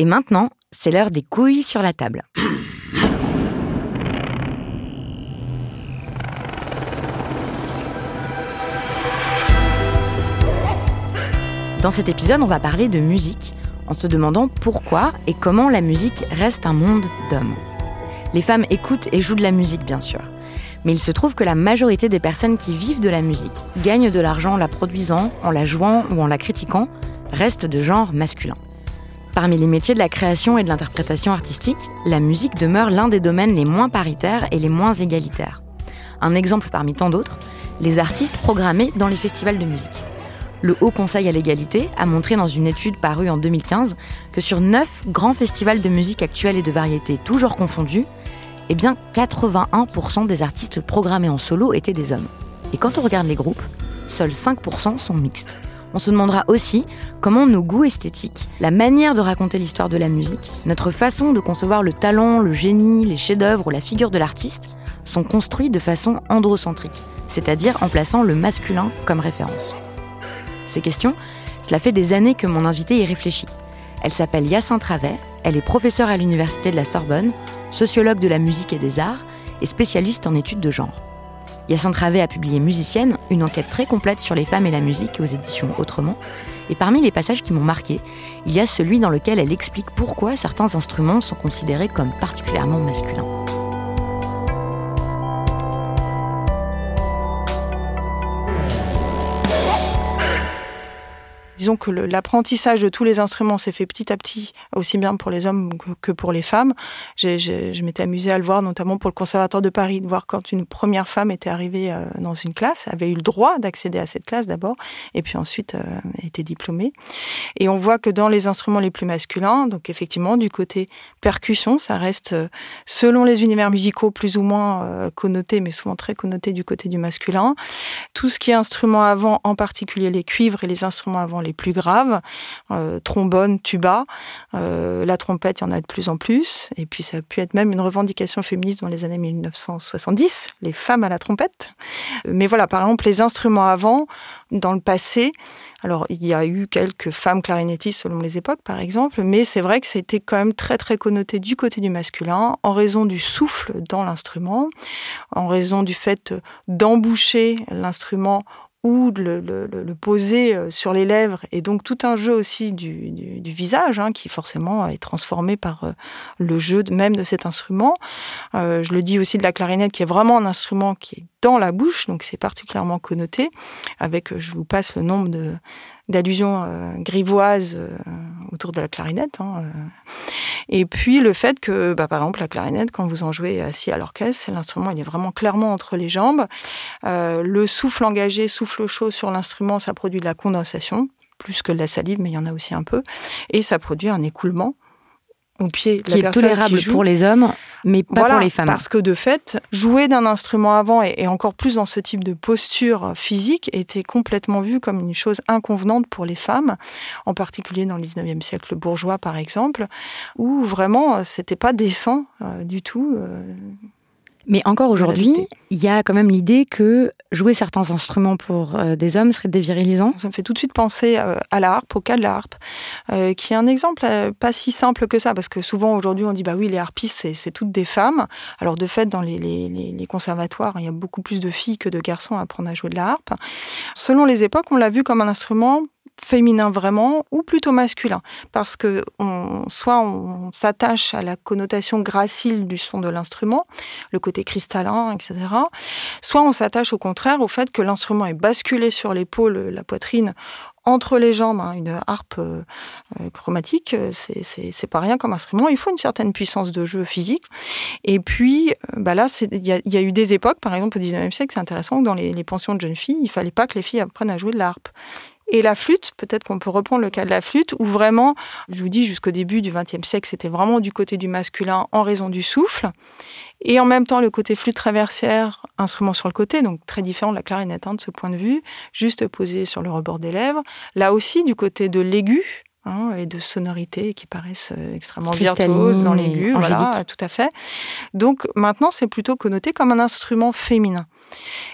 Et maintenant, c'est l'heure des couilles sur la table. Dans cet épisode, on va parler de musique, en se demandant pourquoi et comment la musique reste un monde d'hommes. Les femmes écoutent et jouent de la musique, bien sûr. Mais il se trouve que la majorité des personnes qui vivent de la musique, gagnent de l'argent en la produisant, en la jouant ou en la critiquant, restent de genre masculin. Parmi les métiers de la création et de l'interprétation artistique, la musique demeure l'un des domaines les moins paritaires et les moins égalitaires. Un exemple parmi tant d'autres, les artistes programmés dans les festivals de musique. Le Haut Conseil à l'égalité a montré dans une étude parue en 2015 que sur 9 grands festivals de musique actuelle et de variété toujours confondus, eh bien 81% des artistes programmés en solo étaient des hommes. Et quand on regarde les groupes, seuls 5% sont mixtes. On se demandera aussi comment nos goûts esthétiques, la manière de raconter l'histoire de la musique, notre façon de concevoir le talent, le génie, les chefs-d'œuvre ou la figure de l'artiste sont construits de façon androcentrique, c'est-à-dire en plaçant le masculin comme référence. Ces questions, cela fait des années que mon invité y réfléchit. Elle s'appelle Yacinthe Travet, elle est professeure à l'Université de la Sorbonne, sociologue de la musique et des arts et spécialiste en études de genre. Yacinthe Travet a publié Musicienne, une enquête très complète sur les femmes et la musique aux éditions Autrement. Et parmi les passages qui m'ont marqué, il y a celui dans lequel elle explique pourquoi certains instruments sont considérés comme particulièrement masculins. Disons que l'apprentissage de tous les instruments s'est fait petit à petit, aussi bien pour les hommes que pour les femmes. je m'étais amusée à le voir, notamment pour le Conservatoire de Paris, de voir quand une première femme était arrivée euh, dans une classe, avait eu le droit d'accéder à cette classe d'abord, et puis ensuite euh, était diplômée. Et on voit que dans les instruments les plus masculins, donc effectivement du côté percussion, ça reste, euh, selon les univers musicaux, plus ou moins connoté, mais souvent très connoté du côté du masculin. Tout ce qui est instrument avant, en particulier les cuivres et les instruments avant les plus graves, euh, trombone, tuba, euh, la trompette, il y en a de plus en plus, et puis ça a pu être même une revendication féministe dans les années 1970, les femmes à la trompette. Mais voilà, par exemple, les instruments avant, dans le passé, alors, il y a eu quelques femmes clarinettistes selon les époques, par exemple, mais c'est vrai que c'était quand même très, très connoté du côté du masculin, en raison du souffle dans l'instrument, en raison du fait d'emboucher l'instrument ou de le, poser euh, sur les lèvres, et donc tout un jeu aussi du, visage, hein, qui forcément est transformé par euh, le jeu même de cet instrument. Euh, je le dis aussi de la clarinette, qui est vraiment un instrument qui est dans la bouche, donc c'est particulièrement connoté, avec, je vous passe le nombre de d'allusions euh, grivoises euh, autour de la clarinette. Hein, euh. Et puis le fait que, bah, par exemple, la clarinette, quand vous en jouez assis à l'orchestre, l'instrument il est vraiment clairement entre les jambes. le souffle engagé, souffle chaud sur l'instrument, ça produit de la condensation, plus que de la salive, mais il y en a aussi un peu. Et ça produit un écoulement au pied qui est tolérable pour les hommes, mais pas pour les femmes. Parce que de fait, jouer d'un instrument avant et, encore plus dans ce type de posture physique était complètement vu comme une chose inconvenante pour les femmes, en particulier dans le 19e siècle bourgeois par exemple, où vraiment c'était pas décent euh, du tout. Euh, mais encore aujourd'hui, il y a quand même l'idée que jouer certains instruments pour euh, des hommes serait dévirilisant. Ça me fait tout de suite penser euh, à la harpe, au cas de la harpe, euh, qui est un exemple pas si simple que ça, parce que souvent aujourd'hui on dit bah oui les harpistes c'est toutes des femmes. Alors de fait dans les, les, les, conservatoires il y a beaucoup plus de filles que de garçons à apprendre à jouer de la harpe. Selon les époques on l'a vu comme un instrument féminin vraiment ou plutôt masculin parce que soit on s'attache à la connotation gracile du son de l'instrument, le côté cristallin, etc. Soit on s'attache au contraire au fait que l'instrument est basculé sur l'épaule, la poitrine, entre les jambes. Hein, une harpe euh, euh, chromatique, c'est pas rien comme instrument. Il faut une certaine puissance de jeu physique. Et puis, euh, bah là, il y, a eu des époques, par exemple au 19e siècle, c'est intéressant, dans les, les pensions de jeunes filles, il fallait pas que les filles apprennent à jouer de la harpe Et la flûte, peut-être qu'on peut reprendre le cas de la flûte, où vraiment, je vous dis, jusqu'au début du XXe siècle, c'était vraiment du côté du masculin en raison du souffle. Et en même temps, le côté flûte traversière, instrument sur le côté, donc très différent de la clarinette hein, de ce point de vue, juste posé sur le rebord des lèvres. Là aussi, du côté de l'aigu, hein, et de sonorités qui paraissent euh, extrêmement virtuoses dans l'aigu, voilà, tout à fait. Donc maintenant, c'est plutôt connoté comme un instrument féminin.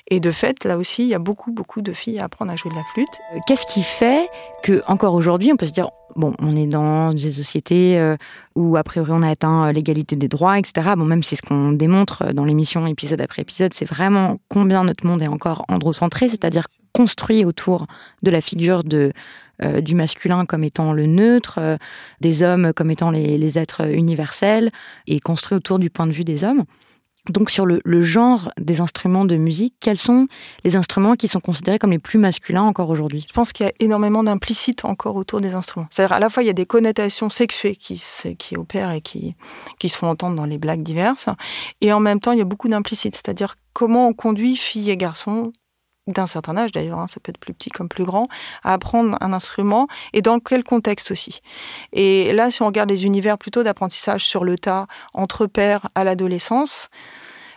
Et de fait, là aussi, il y a beaucoup, beaucoup de filles à apprendre à jouer de la flûte. Euh, qu'est-ce qui fait que, encore aujourd'hui, on peut se dire, bon, on est dans des sociétés euh, où, a priori, on a atteint l'égalité des droits, etc. Bon, même si ce qu'on démontre dans l'émission, épisode après épisode, c'est vraiment combien notre monde est encore androcentré, c'est-à-dire construit autour de la figure de, du masculin comme étant le neutre, des hommes comme étant les, êtres universels, et construit autour du point de vue des hommes. Donc sur le, genre des instruments de musique, quels sont les instruments qui sont considérés comme les plus masculins encore aujourd'hui? Je pense qu'il y a énormément d'implicites encore autour des instruments. C'est-à-dire à la fois il y a des connotations sexuées qui, qui opèrent et qui, qui se font entendre dans les blagues diverses, et en même temps il y a beaucoup d'implicites, c'est-à-dire comment on conduit filles et garçons d'un certain âge d'ailleurs, hein, ça peut être plus petit comme plus grand, à apprendre un instrument et dans quel contexte aussi. Et là, si on regarde les univers plutôt d'apprentissage sur le tas, entre pairs à l'adolescence,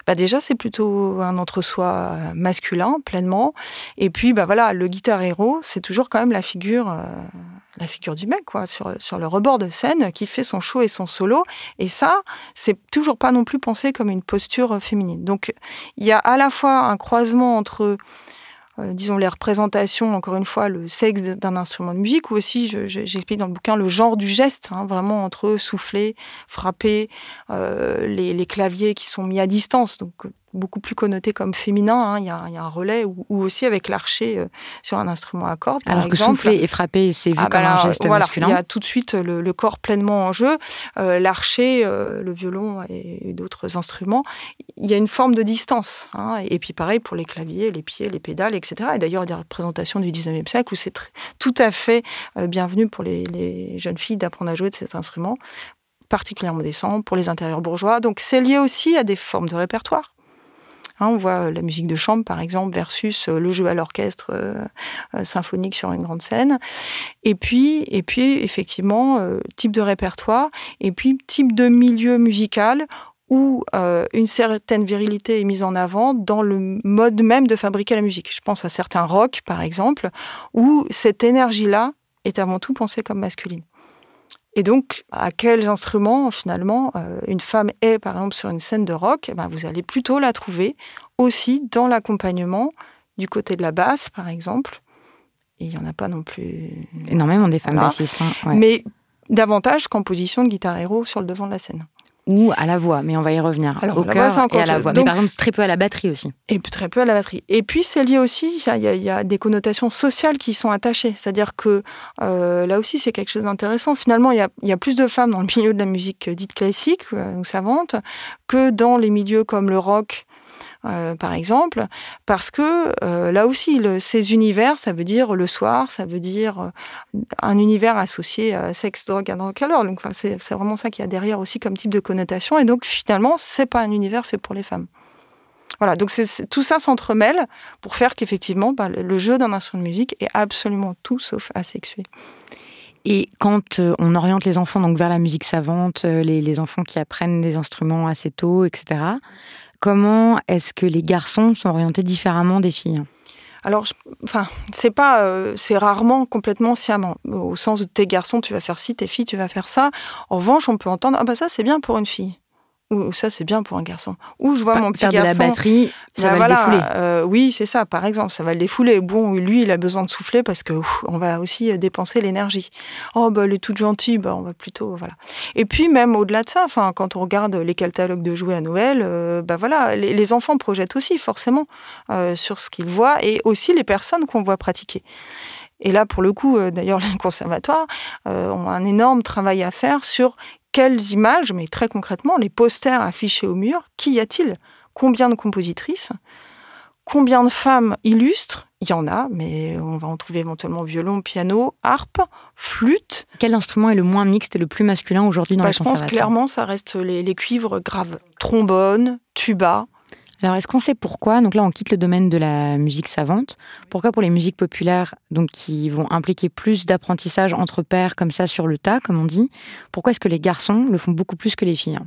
bah déjà c'est plutôt un entre-soi masculin pleinement. Et puis bah voilà, le guitar héros, c'est toujours quand même la figure, euh, la figure du mec quoi, sur, sur le rebord de scène qui fait son show et son solo. Et ça, c'est toujours pas non plus pensé comme une posture féminine. Donc il y a à la fois un croisement entre euh, disons, les représentations, encore une fois, le sexe d'un instrument de musique, ou aussi, j'explique dans le bouquin, le genre du geste, hein, vraiment entre souffler, frapper, euh, les, les, claviers qui sont mis à distance. Donc, beaucoup plus connoté comme féminin. Hein. Il, y a, un relais ou, aussi avec l'archer euh, sur un instrument à cordes. Par Alors que souffler et frapper, c'est vu ah, comme bah un geste masculin. Il y a tout de suite le, corps pleinement en jeu. Euh, l'archer, euh, le violon et, d'autres instruments, il y a une forme de distance. Hein. Et puis pareil pour les claviers, les pieds, les pédales, etc. Et d'ailleurs, il y a des représentations du 19e siècle où c'est tout à fait bienvenu pour les, les jeunes filles d'apprendre à jouer de ces instruments particulièrement décent pour les intérieurs bourgeois. Donc c'est lié aussi à des formes de répertoire. Hein, on voit euh, la musique de chambre, par exemple, versus euh, le jeu à l'orchestre euh, symphonique sur une grande scène. Et puis, effectivement, type de répertoire, et puis type de milieu musical où une certaine virilité est mise en avant dans le mode même de fabriquer la musique. Je pense à certains rock, par exemple, où cette énergie-là est avant tout pensée comme masculine. Et donc, à quels instruments, finalement, euh, une femme est, par exemple, sur une scène de rock, eh ben, vous allez plutôt la trouver aussi dans l'accompagnement du côté de la basse, par exemple. Et il n'y en a pas non plus. Énormément des femmes bassistes. Hein, Mais davantage qu'en position de guitare héros sur le devant de la scène ou à la voix, mais on va y revenir. au cœur et à la voix. mais par exemple, très peu à la batterie aussi. Et très peu à la batterie. Et puis, c'est lié aussi, il y, a des connotations sociales qui sont attachées. C'est-à-dire que euh, là aussi, c'est quelque chose d'intéressant. Finalement, il y, a, plus de femmes dans le milieu de la musique dite classique euh, ou savante que dans les milieux comme le rock euh, par exemple, parce que euh, là aussi, ces univers, ça veut dire le soir, ça veut dire euh, un univers associé à sexe, drogue, and color. Donc, c'est vraiment ça qu'il y a derrière aussi comme type de connotation. Et donc, finalement, c'est pas un univers fait pour les femmes. Voilà, donc tout ça s'entremêle pour faire qu'effectivement, bah, le jeu d'un instrument de musique est absolument tout sauf asexué. Et quand on oriente les enfants donc vers la musique savante, les enfants qui apprennent des instruments assez tôt, etc., Comment est-ce que les garçons sont orientés différemment des filles alors, enfin, c'est pas, euh, c'est rarement complètement sciemment. Au sens de tes garçons, tu vas faire ci, tes filles, tu vas faire ça. En revanche, on peut entendre, ah bah ça, c'est bien pour une fille. Ou ça, c'est bien pour un garçon. Ou je vois mon petit garçon. de la batterie, ça bah va le défouler. Euh, oui, c'est ça, par exemple, ça va le défouler. Bon, lui, il a besoin de souffler parce que on va aussi euh, dépenser l'énergie. Oh, bah, elle est toute gentille, bah, on va plutôt. Voilà. Et puis, même au-delà de ça, enfin, quand on regarde les catalogues de jouets à Noël, euh, bah voilà, les, enfants projettent aussi, forcément, sur ce qu'ils voient et aussi les personnes qu'on voit pratiquer. Et là, pour le coup, d'ailleurs, les conservatoires ont un énorme travail à faire sur quelles images, mais très concrètement, les posters affichés au mur, qu'y a-t-il? Combien de compositrices? Combien de femmes illustres? Il y en a, mais on va en trouver éventuellement violon, piano, harpe, flûte. Quel instrument est le moins mixte et le plus masculin aujourd'hui dans bah, les Je pense clairement ça reste les, cuivres graves. Trombone, tuba, Alors, est-ce qu'on sait pourquoi? Donc là, on quitte le domaine de la musique savante. Pourquoi pour les musiques populaires, donc qui vont impliquer plus d'apprentissage entre pairs, comme ça, sur le tas, comme on dit, pourquoi est-ce que les garçons le font beaucoup plus que les filles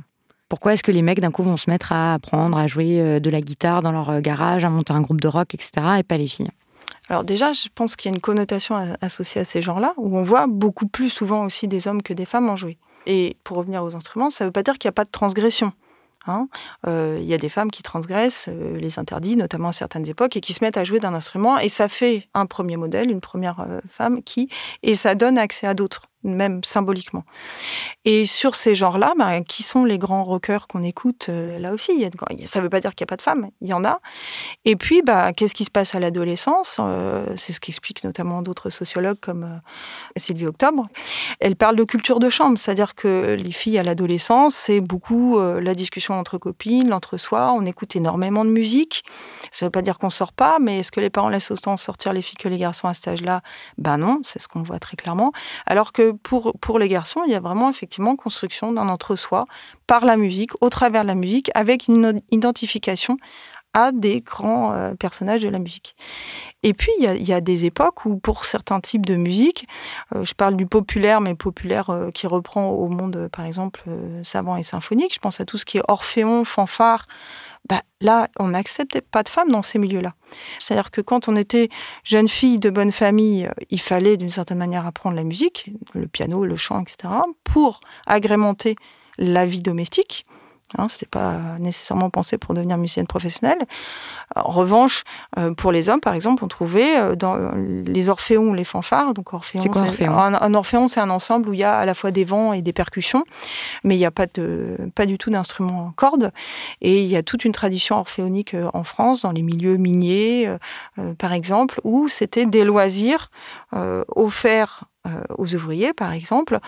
Pourquoi est-ce que les mecs, d'un coup, vont se mettre à apprendre à jouer euh, de la guitare dans leur euh, garage, à monter un groupe de rock, etc., et pas les filles? Alors déjà, je pense qu'il y a une connotation associée à ces genres-là, où on voit beaucoup plus souvent aussi des hommes que des femmes en jouer. Et pour revenir aux instruments, ça ne veut pas dire qu'il n'y a pas de transgression. Hein. Euh, il y a des femmes qui transgressent euh, les interdits, notamment à certaines époques, et qui se mettent à jouer d'un instrument. Et ça fait un premier modèle, une première euh, femme qui, et ça donne accès à d'autres même symboliquement. Et sur ces genres-là, bah, qui sont les grands rockers qu'on écoute euh, Là aussi, y a ça ne veut pas dire qu'il n'y a pas de femmes, il y en a. Et puis, bah, qu'est-ce qui se passe à l'adolescence? Euh, C'est ce qu'expliquent notamment d'autres sociologues comme euh, Sylvie Octobre. Elle parle de culture de chambre, c'est-à-dire que les filles à l'adolescence, c'est beaucoup la discussion entre copines, l'entre-soi, on écoute énormément de musique. Ça ne veut pas dire qu'on sort pas, mais est-ce que les parents laissent autant sortir les filles que les garçons à cet âge-là? Ben non, c'est ce qu'on voit très clairement. Alors que pour, les garçons, il y a vraiment effectivement construction d'un entre-soi par la musique, au travers de la musique, avec une identification à des grands euh, personnages de la musique. Et puis, il y, a, des époques où, pour certains types de musique, euh, je parle du populaire, mais populaire euh, qui reprend au monde, par exemple, savant et symphonique, je pense à tout ce qui est orphéon, fanfare, bah, là, on n'acceptait pas de femmes dans ces milieux-là. C'est-à-dire que quand on était jeune fille de bonne famille, euh, il fallait d'une certaine manière apprendre la musique, le piano, le chant, etc., pour agrémenter la vie domestique. Hein, Ce n'était pas nécessairement pensé pour devenir musicienne professionnelle. En revanche, euh, pour les hommes, par exemple, on trouvait euh, dans les orphéons les fanfares. Donc orphéon, c'est quoi orphéon? un, orphéon, c'est un ensemble où il y a à la fois des vents et des percussions, mais il n'y a pas, de, pas du tout d'instruments en cordes. Et il y a toute une tradition orphéonique euh, en France, dans les milieux miniers, par exemple, où c'était des loisirs offerts euh, aux ouvriers, par exemple,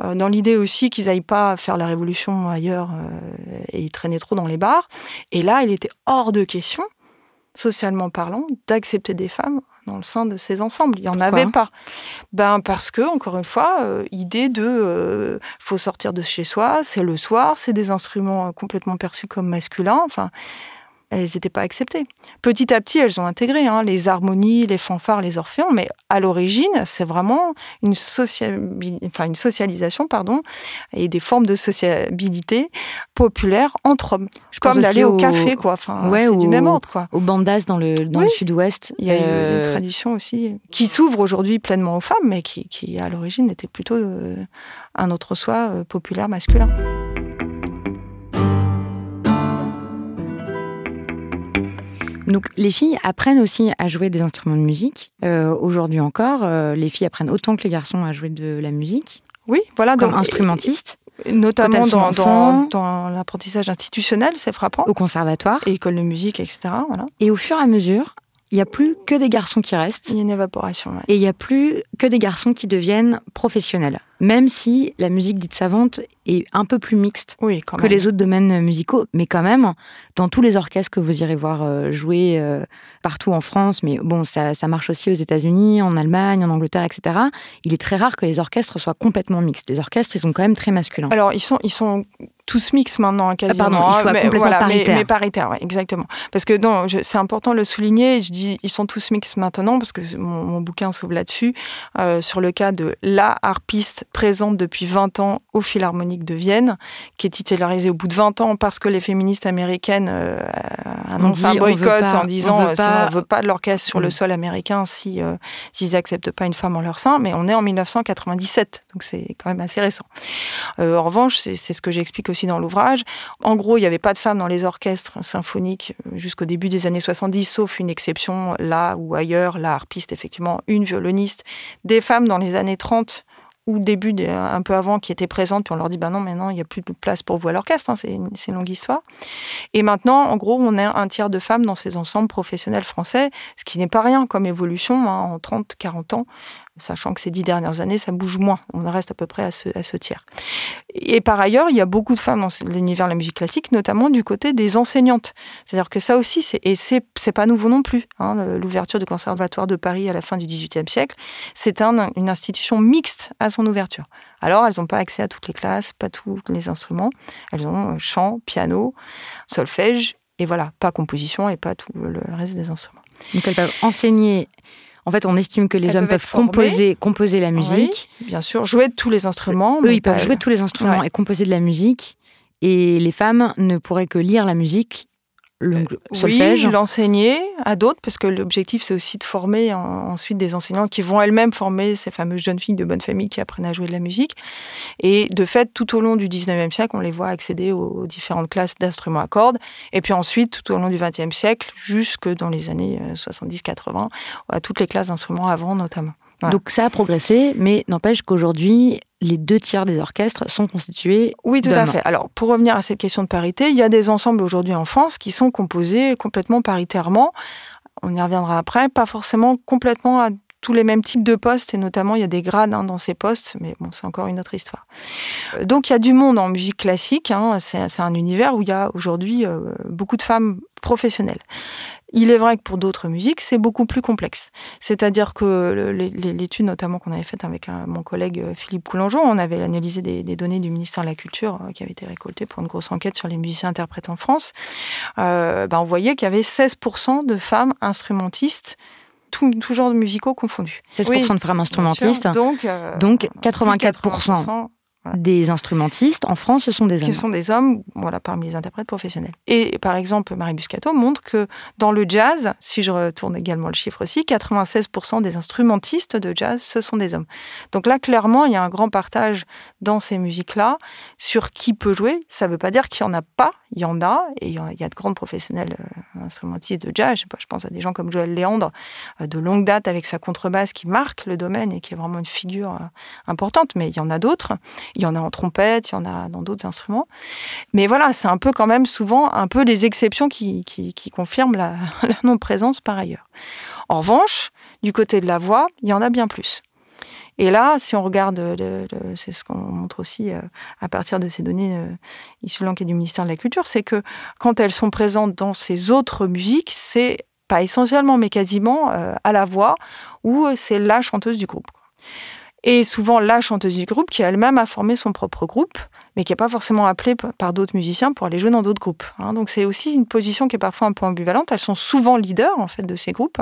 euh, dans l'idée aussi qu'ils n'aillent pas faire la révolution ailleurs euh, et traîner trop dans les bars. Et là, il était hors de question, socialement parlant, d'accepter des femmes dans le sein de ces ensembles. Il n'y en avait pas. Ben parce que, encore une fois, idée de faut sortir de chez soi, c'est le soir, c'est des instruments complètement perçus comme masculins. Enfin, elles n'étaient pas acceptées. Petit à petit, elles ont intégré hein, les harmonies, les fanfares, les orphéons, mais à l'origine, c'est vraiment une, enfin, une socialisation pardon, et des formes de sociabilité populaires entre hommes. Je Comme d'aller au, café, quoi. Enfin, c'est du même ordre, quoi. Au bandas dans le, dans le sud-ouest. Il y a une euh, tradition aussi qui s'ouvre aujourd'hui pleinement aux femmes, mais qui, qui à l'origine était plutôt euh, un autre soi euh, populaire masculin. Donc les filles apprennent aussi à jouer des instruments de musique. Euh, aujourd'hui encore, euh, les filles apprennent autant que les garçons à jouer de la musique. Oui, voilà. Comme instrumentistes. Notamment dans, dans, l'apprentissage institutionnel, c'est frappant. Au conservatoire. Et école de musique, etc. Voilà. Et au fur et à mesure, il n'y a plus que des garçons qui restent. Il y a une évaporation. Et il n'y a plus que des garçons qui deviennent professionnels. Même si la musique dite savante est un peu plus mixte que les autres domaines musicaux, mais quand même, dans tous les orchestres que vous irez voir euh, jouer euh, partout en France, mais bon, ça, marche aussi aux États-Unis, en Allemagne, en Angleterre, etc. Il est très rare que les orchestres soient complètement mixtes. Les orchestres, ils sont quand même très masculins. Alors, ils sont, ils sont tous mixtes maintenant, hein, quasiment. pardon, ils sont mais, complètement paritaires. Mais, paritaires, exactement. Parce que non, c'est important de le souligner. Je dis, ils sont tous mixtes maintenant parce que mon, bouquin s'ouvre là-dessus euh, sur le cas de la harpiste présente depuis 20 ans au Philharmonique de Vienne, qui est titularisée au bout de 20 ans parce que les féministes américaines euh, annoncent un boycott en disant on ne veut pas de l'orchestre sur le mm. sol américain si euh, s'ils n'acceptent pas une femme en leur sein. Mais on est en 1997, donc c'est quand même assez récent. Euh, en revanche, c'est ce que j'explique aussi dans l'ouvrage. En gros, il n'y avait pas de femmes dans les orchestres symphoniques jusqu'au début des années 70, sauf une exception là ou ailleurs, la harpiste, effectivement, une violoniste, des femmes dans les années 30 ou début, un peu avant, qui étaient présentes, puis on leur dit, bah non, maintenant, il n'y a plus de place pour vous à l'orchestre, hein, c'est une, une, longue histoire. Et maintenant, en gros, on a un tiers de femmes dans ces ensembles professionnels français, ce qui n'est pas rien comme évolution hein, en 30, 40 ans sachant que ces dix dernières années, ça bouge moins. On reste à peu près à ce, tiers. Et par ailleurs, il y a beaucoup de femmes dans l'univers de la musique classique, notamment du côté des enseignantes. C'est-à-dire que ça aussi, c'est, et c'est, pas nouveau non plus. Hein, l'ouverture du Conservatoire de Paris à la fin du XVIIIe siècle, c'est une institution mixte à son ouverture. Alors, elles n'ont pas accès à toutes les classes, pas tous les instruments. Elles ont euh, chant, piano, solfège Et voilà, pas composition et pas tout le reste des instruments. Donc elles peuvent enseigner. En fait, on estime que les Elles hommes peuvent composer, composer la musique. Oui, bien sûr, jouer de tous les instruments. Eux, mais ils peuvent jouer de tous les instruments Ouais. et composer de la musique. Et les femmes ne pourraient que lire la musique, le Oui, solfège. l'enseigner à d'autres, parce que l'objectif, c'est aussi de former en- ensuite des enseignants qui vont elles-mêmes former ces fameuses jeunes filles de bonne famille qui apprennent à jouer de la musique. Et de fait, tout au long du 19e siècle, on les voit accéder aux, différentes classes d'instruments à cordes. Et puis ensuite, tout au long du 20e siècle, jusque dans les années euh, 70-80, à toutes les classes d'instruments avant notamment. Voilà. Donc ça a progressé, mais n'empêche qu'aujourd'hui, les deux tiers des orchestres sont constitués. Oui, tout à fait. Alors, pour revenir à cette question de parité, il y a des ensembles aujourd'hui en France qui sont composés complètement paritairement. On y reviendra après, pas forcément complètement à tous les mêmes types de postes, et notamment il y a des grades hein, dans ces postes, mais bon, c'est encore une autre histoire. Euh, Donc il y a du monde en musique classique, hein, c'est c'est un univers où il y a aujourd'hui euh, beaucoup de femmes professionnelles. Il est vrai que pour d'autres musiques, c'est beaucoup plus complexe. C'est-à-dire que l'étude notamment qu'on avait faite avec euh, mon collègue euh, Philippe Coulangeon, on avait analysé des, données du ministère de la Culture euh, qui avaient été récoltées pour une grosse enquête sur les musiciens interprètes en France. Ben on voyait qu'il y avait 16% de femmes instrumentistes tout, genre de musicaux confondus. 16% de femmes instrumentistes. Donc, 84%, des instrumentistes en France, ce sont des hommes. Ce sont des hommes, voilà, parmi les interprètes professionnels. Et par exemple, Marie Buscato montre que dans le jazz, si je retourne également le chiffre aussi, 96% des instrumentistes de jazz, ce sont des hommes. Donc là, clairement, il y a un grand partage dans ces musiques-là sur qui peut jouer. Ça ne veut pas dire qu'il n'y en a pas, il y en a, et il y a de grands professionnels euh, instrumentistes de jazz. Je, pense à des gens comme Joël Léandre, euh, de longue date avec sa contrebasse qui marque le domaine et qui est vraiment une figure euh, importante, mais il y en a d'autres. Il y en a en trompette, il y en a dans d'autres instruments. Mais voilà, c'est un peu quand même souvent un peu les exceptions qui, qui, confirment la, non-présence par ailleurs. En revanche, du côté de la voix, il y en a bien plus. Et là, si on regarde, c'est ce qu'on montre aussi euh, à partir de ces données euh, issues de l'enquête du ministère de la Culture, c'est que quand elles sont présentes dans ces autres musiques, c'est pas essentiellement, mais quasiment euh, à la voix, ou c'est la chanteuse du groupe. Et souvent la chanteuse du groupe qui elle-même a formé son propre groupe, mais qui n'est pas forcément appelée par d'autres musiciens pour aller jouer dans d'autres groupes. hein. Donc c'est aussi une position qui est parfois un peu ambivalente. Elles sont souvent leaders en fait de ces groupes,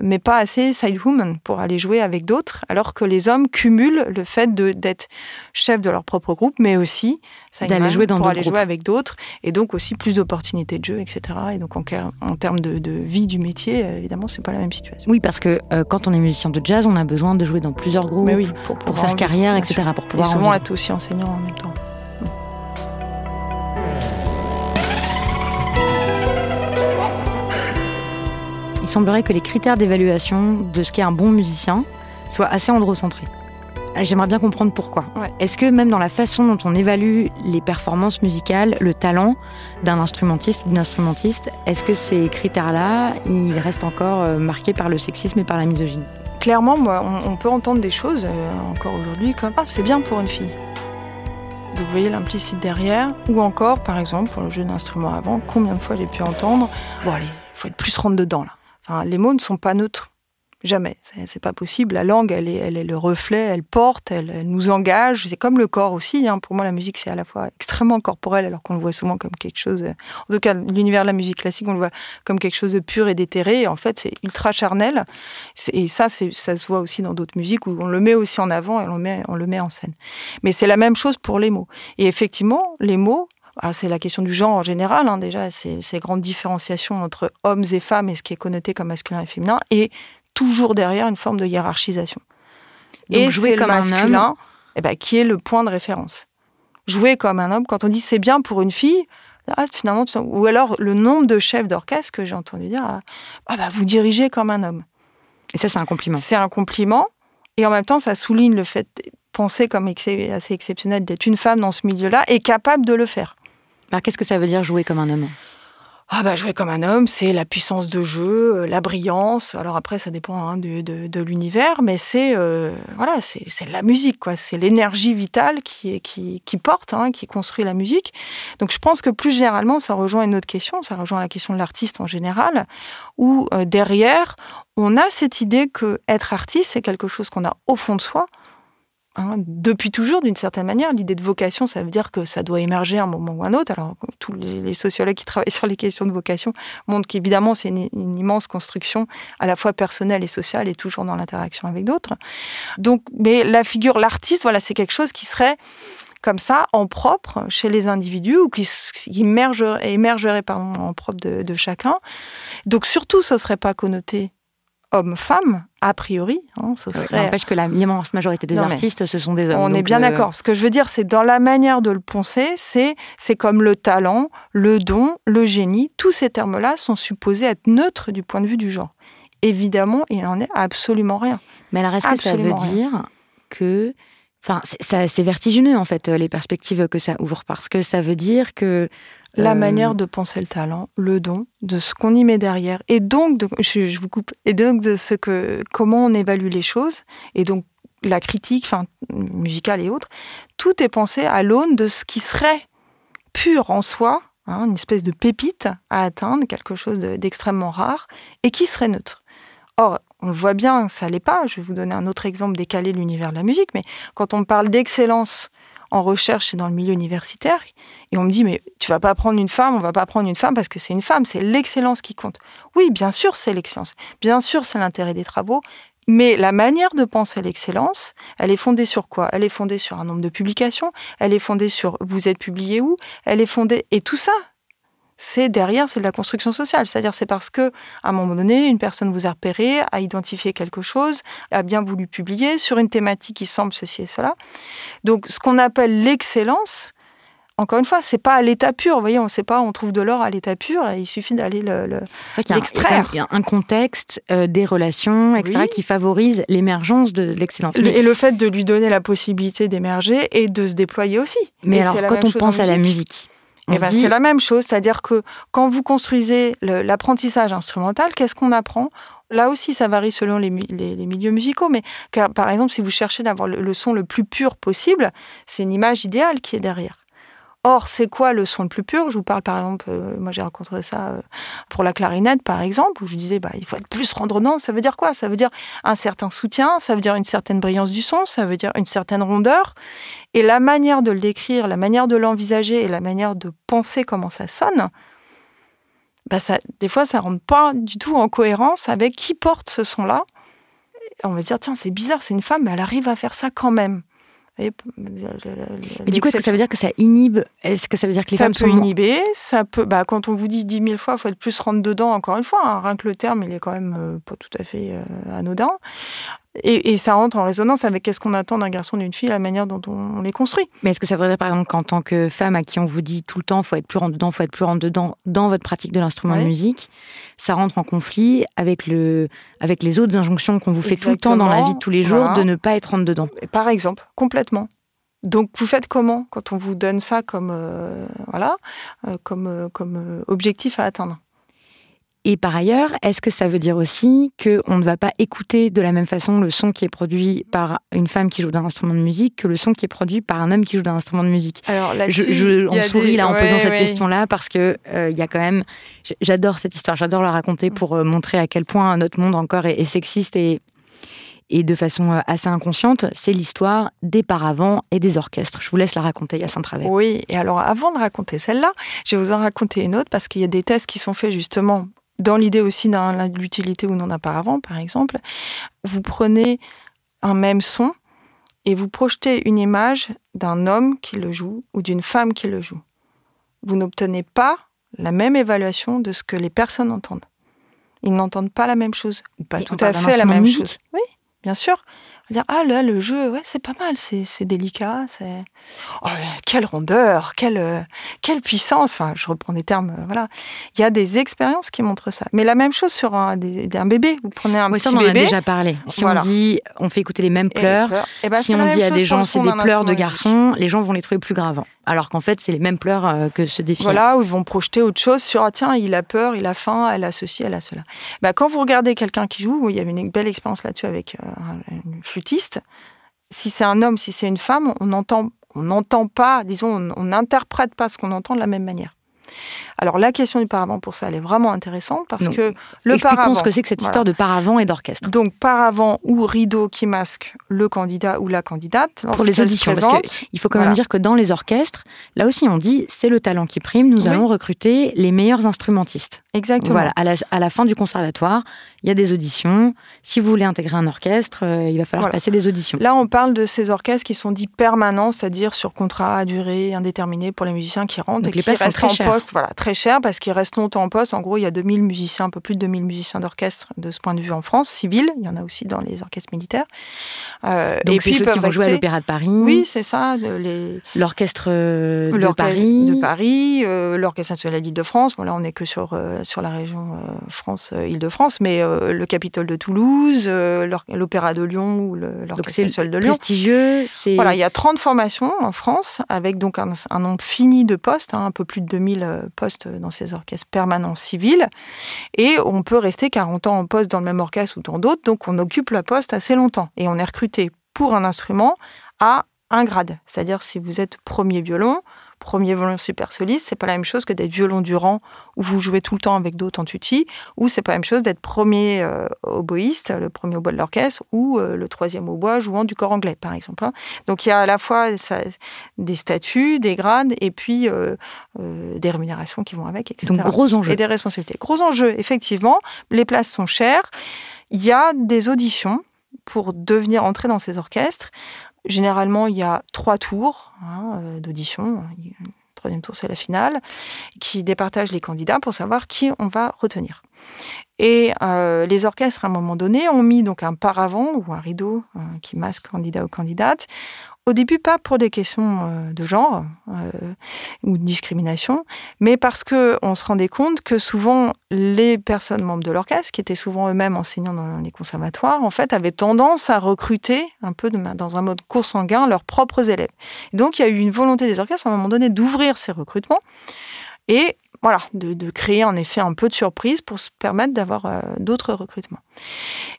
mais pas assez side women pour aller jouer avec d'autres, alors que les hommes cumulent le fait de- d'être chef de leur propre groupe, mais aussi D'aller jouer dans pour aller groupes. jouer avec d'autres, et donc aussi plus d'opportunités de jeu, etc. Et donc en, termes de, de vie du métier, évidemment, c'est pas la même situation. Oui, parce que euh, quand on est musicien de jazz, on a besoin de jouer dans plusieurs groupes Mais oui, pour, faire carrière, etc. Pour Et pouvoir en souvent être aussi enseignant en même temps. Semblerait que les critères d'évaluation de ce qu'est un bon musicien soient assez androcentrés. Euh, J'aimerais bien comprendre pourquoi. Ouais. Est-ce que même dans la façon dont on évalue les performances musicales, le talent d'un instrumentiste ou d'une instrumentiste, est-ce que ces critères-là, ils restent encore euh, marqués par le sexisme et par la misogynie? Clairement, moi, on, on peut entendre des choses euh, encore aujourd'hui comme ah c'est bien pour une fille. Donc vous voyez l'implicite derrière, ou encore par exemple pour le jeu d'instrument avant, combien de fois j'ai pu entendre bon allez, il faut être plus rentre dedans là. Les mots ne sont pas neutres. Jamais, c'est pas possible. La langue, elle est, elle est le reflet, elle porte, elle, nous engage. C'est comme le corps aussi. hein. Pour moi, la musique, c'est à la fois extrêmement corporel, alors qu'on le voit souvent comme quelque chose. euh, En tout cas, l'univers de la musique classique, on le voit comme quelque chose de pur et d'éthéré. En fait, c'est ultra charnel. Et ça, ça se voit aussi dans d'autres musiques où on le met aussi en avant et on le met en scène. Mais c'est la même chose pour les mots. Et effectivement, les mots. Alors c'est la question du genre en général, hein, déjà, c'est ces grandes différenciations entre hommes et femmes et ce qui est connoté comme masculin et féminin, et toujours derrière une forme de hiérarchisation. Donc et jouer le comme un masculin eh ben, qui est le point de référence. Jouer comme un homme, quand on dit c'est bien pour une fille, ah, finalement, ou alors le nombre de chefs d'orchestre que j'ai entendu dire, ah, ah, bah, vous dirigez comme un homme. Et ça, c'est un compliment. C'est un compliment, et en même temps, ça souligne le fait de penser comme ex- assez exceptionnel d'être une femme dans ce milieu-là et capable de le faire. Alors, qu'est-ce que ça veut dire jouer comme un homme? Ah bah jouer comme un homme, c'est la puissance de jeu, euh, la brillance. Alors après, ça dépend hein, de, de- l'univers, mais c'est euh, voilà, c'est la musique, quoi. C'est l'énergie vitale qui, qui, qui porte, hein, qui construit la musique. Donc je pense que plus généralement, ça rejoint une autre question, ça rejoint la question de l'artiste en général, où euh, derrière, on a cette idée que être artiste, c'est quelque chose qu'on a au fond de soi, Hein, depuis toujours, d'une certaine manière, l'idée de vocation, ça veut dire que ça doit émerger à un moment ou un autre. Alors, tous les, sociologues qui travaillent sur les questions de vocation montrent qu'évidemment, c'est une, immense construction, à la fois personnelle et sociale, et toujours dans l'interaction avec d'autres. Donc, mais la figure, l'artiste, voilà, c'est quelque chose qui serait comme ça, en propre, chez les individus, ou qui, émergerait, émergerait en propre de, de chacun. Donc, surtout, ce ne serait pas connoté homme-femme, a priori. Hein, ce serait... N'empêche que l'immense majorité des artistes, ce sont des hommes. On est bien euh, d'accord. Ce que je veux dire, c'est dans la manière de le penser, c'est, c'est comme le talent, le don, le génie. Tous ces termes-là sont supposés être neutres du point de vue du genre. Évidemment, il n'en est absolument rien. Mais alors, est-ce que ça veut dire que Enfin, c'est vertigineux en fait les perspectives que ça ouvre parce que ça veut dire que la euh, manière de penser le talent, le don, de ce qu'on y met derrière, et donc de, je, vous coupe, et donc de ce que comment on évalue les choses, et donc la critique, enfin musicale et autres, tout est pensé à l'aune de ce qui serait pur en soi, hein, une espèce de pépite à atteindre, quelque chose d'extrêmement rare, et qui serait neutre. Or, on voit bien, ça l'est pas. Je vais vous donner un autre exemple décalé de l'univers de la musique, mais quand on parle d'excellence en recherche et dans le milieu universitaire, et on me dit, mais tu vas pas prendre une femme, on va pas prendre une femme parce que c'est une femme, c'est l'excellence qui compte. Oui, bien sûr, c'est l'excellence. Bien sûr, c'est l'intérêt des travaux. Mais la manière de penser l'excellence, elle est fondée sur quoi? Elle est fondée sur un nombre de publications, elle est fondée sur vous êtes publié où, elle est fondée et tout ça, c'est derrière, c'est de la construction sociale. C'est-à-dire, c'est parce que, à un moment donné, une personne vous a repéré, a identifié quelque chose, a bien voulu publier sur une thématique qui semble ceci et cela. Donc, ce qu'on appelle l'excellence, encore une fois, c'est pas à l'état pur. Vous voyez, on ne sait pas, on trouve de l'or à l'état pur. il suffit d'aller l'extraire. il, y a un contexte, euh, des relations, etc., qui favorise l'émergence de l'excellence. Et le fait de lui donner la possibilité d'émerger et de se déployer aussi. Mais alors, quand on pense à la musique, eh ben, c'est la même chose, c'est-à-dire que quand vous construisez l'apprentissage instrumental, qu'est-ce qu'on apprend? Là aussi, ça varie selon les, milieux musicaux, mais par exemple, si vous cherchez d'avoir le, son le plus pur possible, c'est une image idéale qui est derrière. Or, c'est quoi le son le plus pur? Je vous parle par exemple, euh, moi j'ai rencontré ça euh, pour la clarinette par exemple, où je disais bah, il faut être plus randonnant. Ça veut dire quoi? Ça veut dire un certain soutien, ça veut dire une certaine brillance du son, ça veut dire une certaine rondeur. Et la manière de le décrire, la manière de l'envisager et la manière de penser comment ça sonne, bah ça, des fois ça rentre pas du tout en cohérence avec qui porte ce son-là. On va se dire tiens c'est bizarre, c'est une femme, mais elle arrive à faire ça quand même. Mais du coup, est-ce que ça veut dire que ça inhibe Est-ce que ça veut dire que les femmes sont inhibées Ça peut. Bah, quand on vous dit dix mille fois, il faut être plus rentre dedans. Encore une fois, hein, rien que le terme, il est quand même euh, pas tout à fait euh, anodin. Et, ça rentre en résonance avec qu'est-ce qu'on attend d'un garçon, d'une fille, la manière dont on, les construit. Mais est-ce que ça voudrait dire, par exemple, qu'en tant que femme à qui on vous dit tout le temps, faut être plus rentre dedans, faut être plus rentre dedans dans votre pratique de l'instrument de musique, ça rentre en conflit avec le, avec les autres injonctions qu'on vous fait tout le temps dans la vie de tous les jours de ne pas être rentre dedans? Par exemple, complètement. Donc vous faites comment quand on vous donne ça comme euh, voilà euh, comme euh, comme objectif à atteindre? Et par ailleurs, est-ce que ça veut dire aussi qu'on ne va pas écouter de la même façon le son qui est produit par une femme qui joue d'un instrument de musique que le son qui est produit par un homme qui joue d'un instrument de musique? Alors je, je on sourit là en posant cette question-là parce que il y a quand même, j'adore cette histoire, j'adore la raconter pour montrer à quel point notre monde encore est sexiste et et de façon euh, assez inconsciente, c'est l'histoire des paravents et des orchestres. Je vous laisse la raconter, Yacine Travers. Oui, et alors avant de raconter celle-là, je vais vous en raconter une autre parce qu'il y a des tests qui sont faits justement dans l'idée aussi de l'utilité ou non d'un paravent, par exemple. Vous prenez un même son et vous projetez une image d'un homme qui le joue ou d'une femme qui le joue. Vous n'obtenez pas la même évaluation de ce que les personnes entendent. Ils n'entendent pas la même chose, ou pas tout à fait la même chose. Oui, bien sûr. Dire, ah là, le jeu, ouais, c'est pas mal, c'est délicat, c'est. Oh, quelle rondeur, quelle, quelle puissance. Enfin, je reprends des termes, euh, voilà. Il y a des expériences qui montrent ça. Mais la même chose sur un, bébé. Vous prenez un petit ça, on en a déjà parlé. Si on dit, on fait écouter les mêmes pleurs, eh ben, si on dit à des gens, c'est des pleurs de garçons, les gens vont les trouver plus graves alors qu'en fait, c'est les mêmes pleurs euh, que ce défi. Voilà, où ils vont projeter autre chose sur ah, tiens, il a peur, il a faim, elle a ceci, elle a cela. Bah, quand vous regardez quelqu'un qui joue, il y avait une belle expérience là-dessus avec euh, une flûtiste. Si c'est un homme, si c'est une femme, on on n'entend pas, disons, on n'interprète pas ce qu'on entend de la même manière. Alors la question du paravent pour ça, elle est vraiment intéressante parce que le paravent. ce que c'est que cette histoire de paravent et d'orchestre. Donc paravent ou rideau qui masque le candidat ou la candidate pour les auditions. Parce il faut quand même dire que dans les orchestres, là aussi on dit c'est le talent qui prime. Nous allons recruter les meilleurs instrumentistes. Exactement. Voilà, à la, à la, fin du conservatoire, il y a des auditions. Si vous voulez intégrer un orchestre, euh, il va falloir passer des auditions. Là, on parle de ces orchestres qui sont dits permanents, c'est-à-dire sur contrat à durée indéterminée pour les musiciens qui rentrent et qui restent en poste. Voilà, très cher parce qu'ils restent longtemps en poste. En gros, il y a 2000 musiciens, un peu plus de 2000 musiciens d'orchestre de ce point de vue en France, civil. Il y en a aussi dans les orchestres militaires. Euh, Donc, et puis, ceux qui vont jouer à l'Opéra de Paris. Oui, c'est ça. L'orchestre euh, de Paris. De Paris, l'Orchestre national d'Île-de-France. Bon, là, on n'est que sur, sur la région France-Île-de-France, mais le Capitole de Toulouse, l'Opéra de Lyon ou l'Orchestre national de Lyon. prestigieux. Voilà, il y a 30 formations en France, avec donc un, nombre fini de postes, hein, un peu plus de 2000 postes dans ces orchestres permanents civils. Et on peut rester 40 ans en poste dans le même orchestre ou dans d'autres, donc on occupe la poste assez longtemps. Et on est recruté pour un instrument à un grade. C'est-à-dire si vous êtes premier violon, premier violon super soliste, c'est pas la même chose que d'être violon du rang où vous jouez tout le temps avec d'autres en tutti, ou c'est pas la même chose d'être premier euh, oboïste, le premier oboe de l'orchestre, ou euh, le troisième oboe jouant du corps anglais, par exemple. Hein. Donc il y a à la fois des statuts, des grades, et puis euh, des rémunérations qui vont avec, etc. Donc gros enjeux. Et des responsabilités. Gros enjeux, effectivement. Les places sont chères. Il y a des auditions pour devenir entrer dans ces orchestres. Généralement, il y a trois tours hein, euh, d'audition. Troisième tour, c'est la finale, qui départage les candidats pour savoir qui on va retenir. Et euh, les orchestres, à un moment donné, ont mis donc un paravent ou un rideau euh, qui masque candidat ou candidate au début, pas pour des questions euh, de genre euh, ou de discrimination, mais parce qu'on se rendait compte que souvent les personnes membres de l'orchestre, qui étaient souvent eux-mêmes enseignants dans les conservatoires, en fait, avaient tendance à recruter un peu dans un mode cours sanguin leurs propres élèves. donc, il y a eu une volonté des orchestres à un moment donné d'ouvrir ces recrutements et voilà, de, créer en effet un peu de surprise pour se permettre d'avoir euh, d'autres recrutements.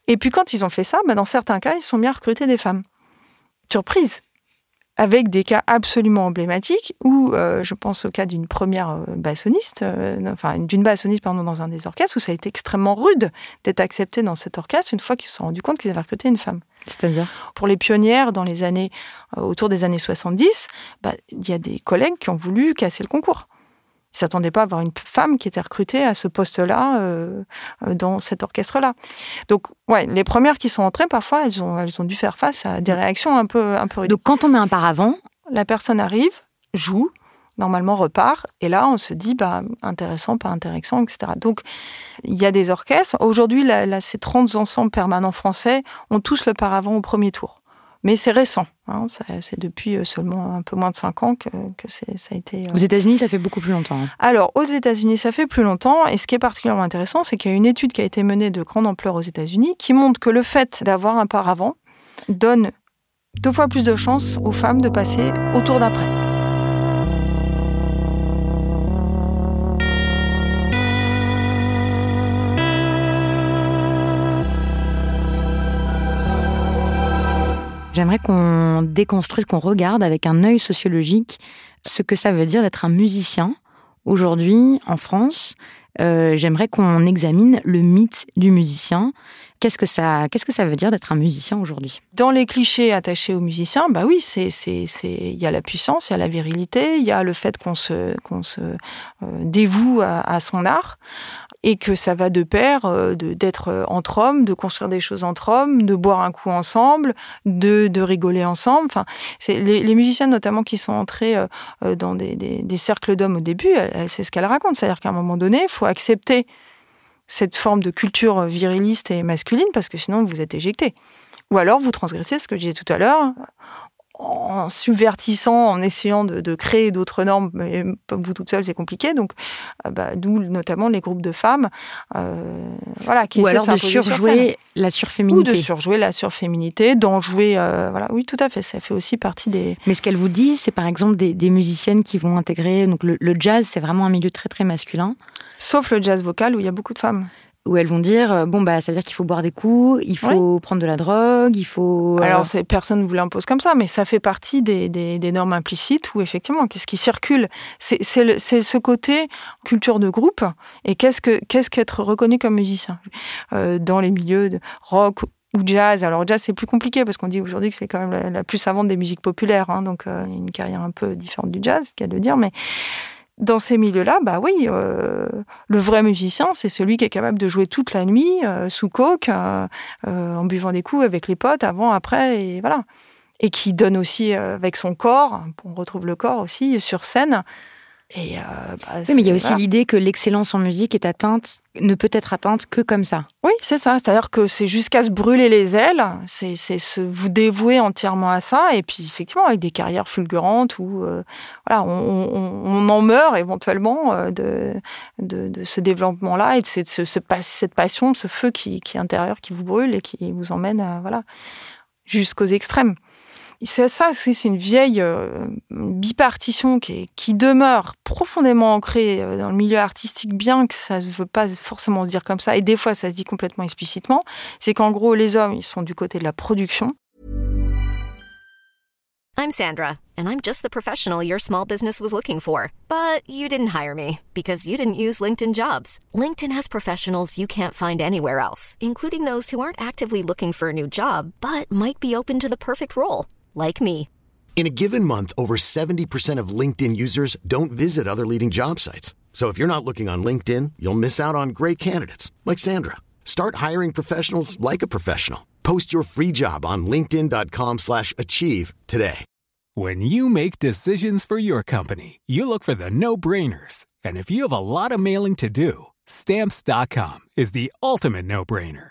Et puis quand ils ont fait ça, bah, dans certains cas, ils sont bien recrutés des femmes. Surprise, avec des cas absolument emblématiques où euh, je pense au cas d'une première euh, bassoniste, euh, enfin d'une bassoniste pardon, dans un des orchestres où ça a été extrêmement rude d'être accepté dans cet orchestre une fois qu'ils se sont rendus compte qu'ils avaient recruté une femme. C'est-à-dire? Pour les pionnières dans les années autour des années 70, bah, il y a des collègues qui ont voulu casser le concours. Ils ne s'attendaient pas à avoir une femme qui était recrutée à ce poste-là euh, euh, dans cet orchestre-là. Donc, ouais, les premières qui sont entrées, parfois, elles ont, elles ont dû faire face à des réactions un peu, un peu Donc, quand on met un paravent, la personne arrive, joue, normalement repart, et là, on se dit, bah, intéressant, pas intéressant, etc. Donc, il y a des orchestres. Aujourd'hui, là, ces 30 ensembles permanents français ont tous le paravent au premier tour. Mais c'est récent. Hein, c'est depuis euh, seulement un peu moins de 5 ans que, que ça a été. Euh, aux États-Unis, ça fait beaucoup plus longtemps. Hein. Alors, aux États-Unis, ça fait plus longtemps. Et ce qui est particulièrement intéressant, c'est qu'il y a une étude qui a été menée de grande ampleur aux États-Unis qui montre que le fait d'avoir un paravent donne deux fois plus de chances aux femmes de passer au tour d'après. J'aimerais qu'on déconstruise, qu'on regarde avec un œil sociologique ce que ça veut dire d'être un musicien aujourd'hui en France. Euh, j'aimerais qu'on examine le mythe du musicien. Qu'est-ce que ça, qu'est-ce que ça veut dire d'être un musicien aujourd'hui? Dans les clichés attachés aux musiciens, bah oui, c'est, c'est, il y a la puissance, il y a la virilité, il y a le fait qu'on se, qu'on se euh, dévoue à, son art et que ça va de pair euh, d'être euh, entre hommes, de construire des choses entre hommes, de boire un coup ensemble, de, de rigoler ensemble. Enfin, c'est les, musiciens notamment qui sont entrés euh, dans des, des, des cercles d'hommes au début, c'est ce qu'elle raconte, c'est-à-dire qu'à un moment donné, il faut accepter cette forme de culture viriliste et masculine parce que sinon vous êtes éjecté. Ou alors vous transgressez ce que je disais tout à l'heure en subvertissant, en essayant de, créer d'autres normes, mais vous toute seule, c'est compliqué. Donc, euh, bah, d'où notamment les groupes de femmes, euh, voilà, qui ou alors de, surjouer la surféminité, ou de surjouer la surféminité, d'en jouer, euh, voilà, oui, tout à fait, ça fait aussi partie des. Mais ce qu'elle vous dit, c'est par exemple des, musiciennes qui vont intégrer, donc le, jazz, c'est vraiment un milieu très très masculin, sauf le jazz vocal où il y a beaucoup de femmes. Où elles vont dire euh, bon bah ça veut dire qu'il faut boire des coups, il faut prendre de la drogue, il faut. Euh, Alors personne ne vous l'impose comme ça, mais ça fait partie des, des, normes implicites où effectivement qu'est-ce qui circule, c'est ce côté culture de groupe et qu'est-ce que qu'est-ce qu'être reconnu comme musicien? Euh, dans les milieux de rock ou jazz. Alors jazz c'est plus compliqué parce qu'on dit aujourd'hui que c'est quand même la, plus savante des musiques populaires, hein, donc a une carrière un peu différente du jazz, qu'il y a de dire, mais dans ces milieux-là, bah oui, euh, le vrai musicien, c'est celui qui est capable de jouer toute la nuit euh, sous coke, euh, en buvant des coups avec les potes, avant, après, et voilà. Et qui donne aussi avec son corps, on retrouve le corps aussi sur scène, et euh, bah, oui, mais il y a aussi l'idée que l'excellence en musique est atteinte, ne peut être atteinte que comme ça. Oui, c'est ça. C'est-à-dire que c'est jusqu'à se brûler les ailes, c'est se vous dévouer entièrement à ça, et puis effectivement avec des carrières fulgurantes où euh, voilà, on, en meurt éventuellement euh, de, de, ce développement-là et de, ce, ce, cette passion, ce feu qui, qui est intérieur, qui vous brûle et qui vous emmène voilà, jusqu'aux extrêmes c'est ça, c'est une vieille euh, bipartition qui, demeure profondément ancrée euh, dans le milieu artistique, bien que ça ne veut pas forcément se dire comme ça, et des fois ça se dit complètement explicitement, c'est qu'en gros les hommes, ils sont du côté de la production. I'm Sandra, and I'm just the professional your small business was looking for. But you didn't hire me, because you didn't use LinkedIn Jobs. LinkedIn has professionals you can't find anywhere else, including those who aren't actively looking for a new job, but might be open to the perfect role like me. In a given month, over 70% of LinkedIn users don't visit other leading job sites. So if you're not looking on LinkedIn, you'll miss out on great candidates like Sandra. Start hiring professionals like a professional. Post your free job on linkedin.com/achieve today. When you make decisions for your company, you look for the no-brainers. And if you have a lot of mailing to do, stamps.com is the ultimate no-brainer.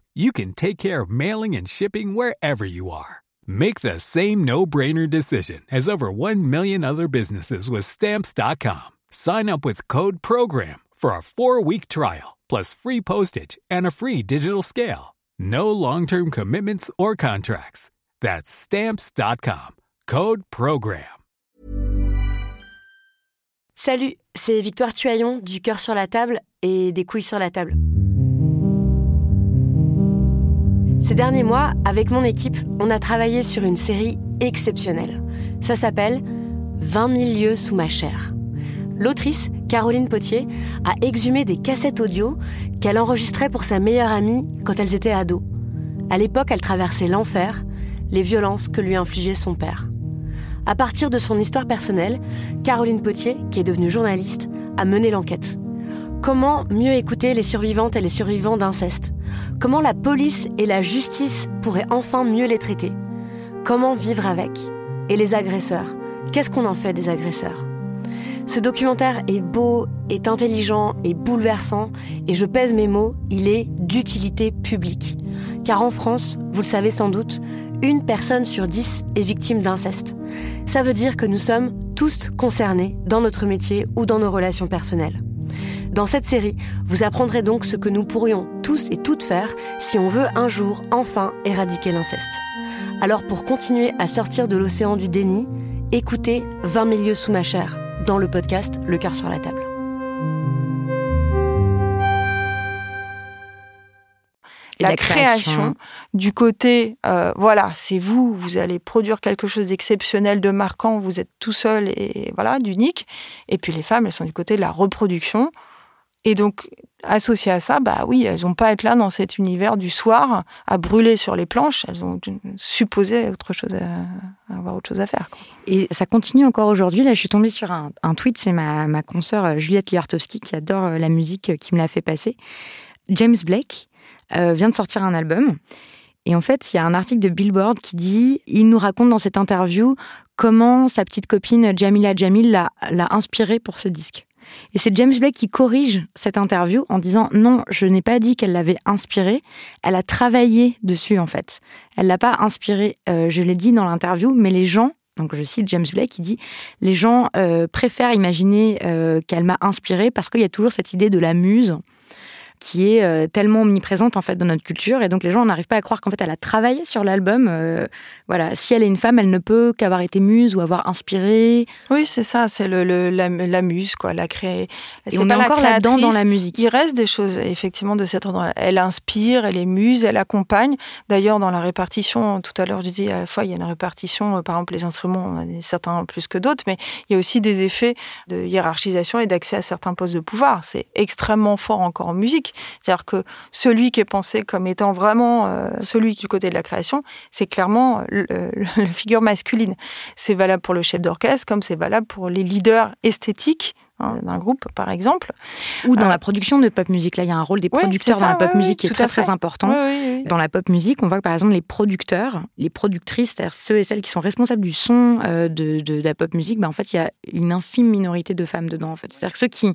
you can take care of mailing and shipping wherever you are. Make the same no-brainer decision as over 1 million other businesses with stamps.com. Sign up with code program for a 4-week trial plus free postage and a free digital scale. No long-term commitments or contracts. That's stamps.com. Code program. Salut, c'est Victoire Tuaillon du cœur sur la table et des couilles sur la table. Ces derniers mois, avec mon équipe, on a travaillé sur une série exceptionnelle. Ça s'appelle 20 000 lieux sous ma chair. L'autrice, Caroline Potier, a exhumé des cassettes audio qu'elle enregistrait pour sa meilleure amie quand elles étaient ados. À l'époque, elle traversait l'enfer, les violences que lui infligeait son père. À partir de son histoire personnelle, Caroline Potier, qui est devenue journaliste, a mené l'enquête. Comment mieux écouter les survivantes et les survivants d'inceste? Comment la police et la justice pourraient enfin mieux les traiter? Comment vivre avec? Et les agresseurs? Qu'est-ce qu'on en fait des agresseurs? Ce documentaire est beau, est intelligent, et bouleversant, et je pèse mes mots, il est d'utilité publique. Car en France, vous le savez sans doute, une personne sur dix est victime d'inceste. Ça veut dire que nous sommes tous concernés dans notre métier ou dans nos relations personnelles. Dans cette série, vous apprendrez donc ce que nous pourrions tous et toutes faire si on veut un jour enfin éradiquer l'inceste. Alors pour continuer à sortir de l'océan du déni, écoutez 20 milieux sous ma chair dans le podcast Le cœur sur la table. La, création. du côté, euh, voilà, c'est vous, vous allez produire quelque chose d'exceptionnel, de marquant, vous êtes tout seul et voilà, d'unique. Et puis les femmes, elles sont du côté de la reproduction. Et donc, associé à ça, bah oui, elles n'ont pas à être là dans cet univers du soir à brûler sur les planches. Elles ont supposé autre chose à, avoir autre chose à faire. Et ça continue encore aujourd'hui. Là, je suis tombée sur un, tweet. C'est ma, ma consoeur euh, Juliette Liartowski qui adore euh, la musique qui me l'a fait passer. James Blake vient de sortir un album. Et en fait, il y a un article de Billboard qui dit, il nous raconte dans cette interview comment sa petite copine Jamila Jamil l'a inspiré pour ce disque. Et c'est James Blake qui corrige cette interview en disant non, je n'ai pas dit qu'elle l'avait inspiré, elle a travaillé dessus en fait. Elle l'a pas inspiré, euh, je l'ai dit dans l'interview, mais les gens donc je cite James Blake qui dit les gens euh, préfèrent imaginer euh, qu'elle m'a inspiré parce qu'il y a toujours cette idée de la muse qui est euh, tellement omniprésente en fait dans notre culture et donc les gens n'arrivent pas à croire qu'en fait elle a travaillé sur l'album. Euh, voilà, si elle est une femme, elle ne peut qu'avoir été muse ou avoir inspiré. Oui, c'est ça, c'est le, la, la, muse quoi, la créer. Et on est encore là-dedans dans la musique. Il reste des choses effectivement de cet ordre. Elle inspire, elle est muse, elle accompagne. D'ailleurs, dans la répartition, tout à l'heure je disais à la fois il y a une répartition, euh, par exemple les instruments, on a certains plus que d'autres, mais il y a aussi des effets de hiérarchisation et d'accès à certains postes de pouvoir. C'est extrêmement fort encore en musique. C'est-à-dire que celui qui est pensé comme étant vraiment euh, celui du côté de la création, c'est clairement la figure masculine. C'est valable pour le chef d'orchestre comme c'est valable pour les leaders esthétiques Hein, d'un groupe, par exemple. Ou dans euh, la production de pop musique. Là, il y a un rôle des producteurs dans la pop musique qui est très, très important. Dans la pop musique, on voit que, par exemple, les producteurs, les productrices, c'est-à-dire ceux et celles qui sont responsables du son euh, de, de, la pop musique, bah, en fait, il y a une infime minorité de femmes dedans. En fait. C'est-à-dire que ceux qui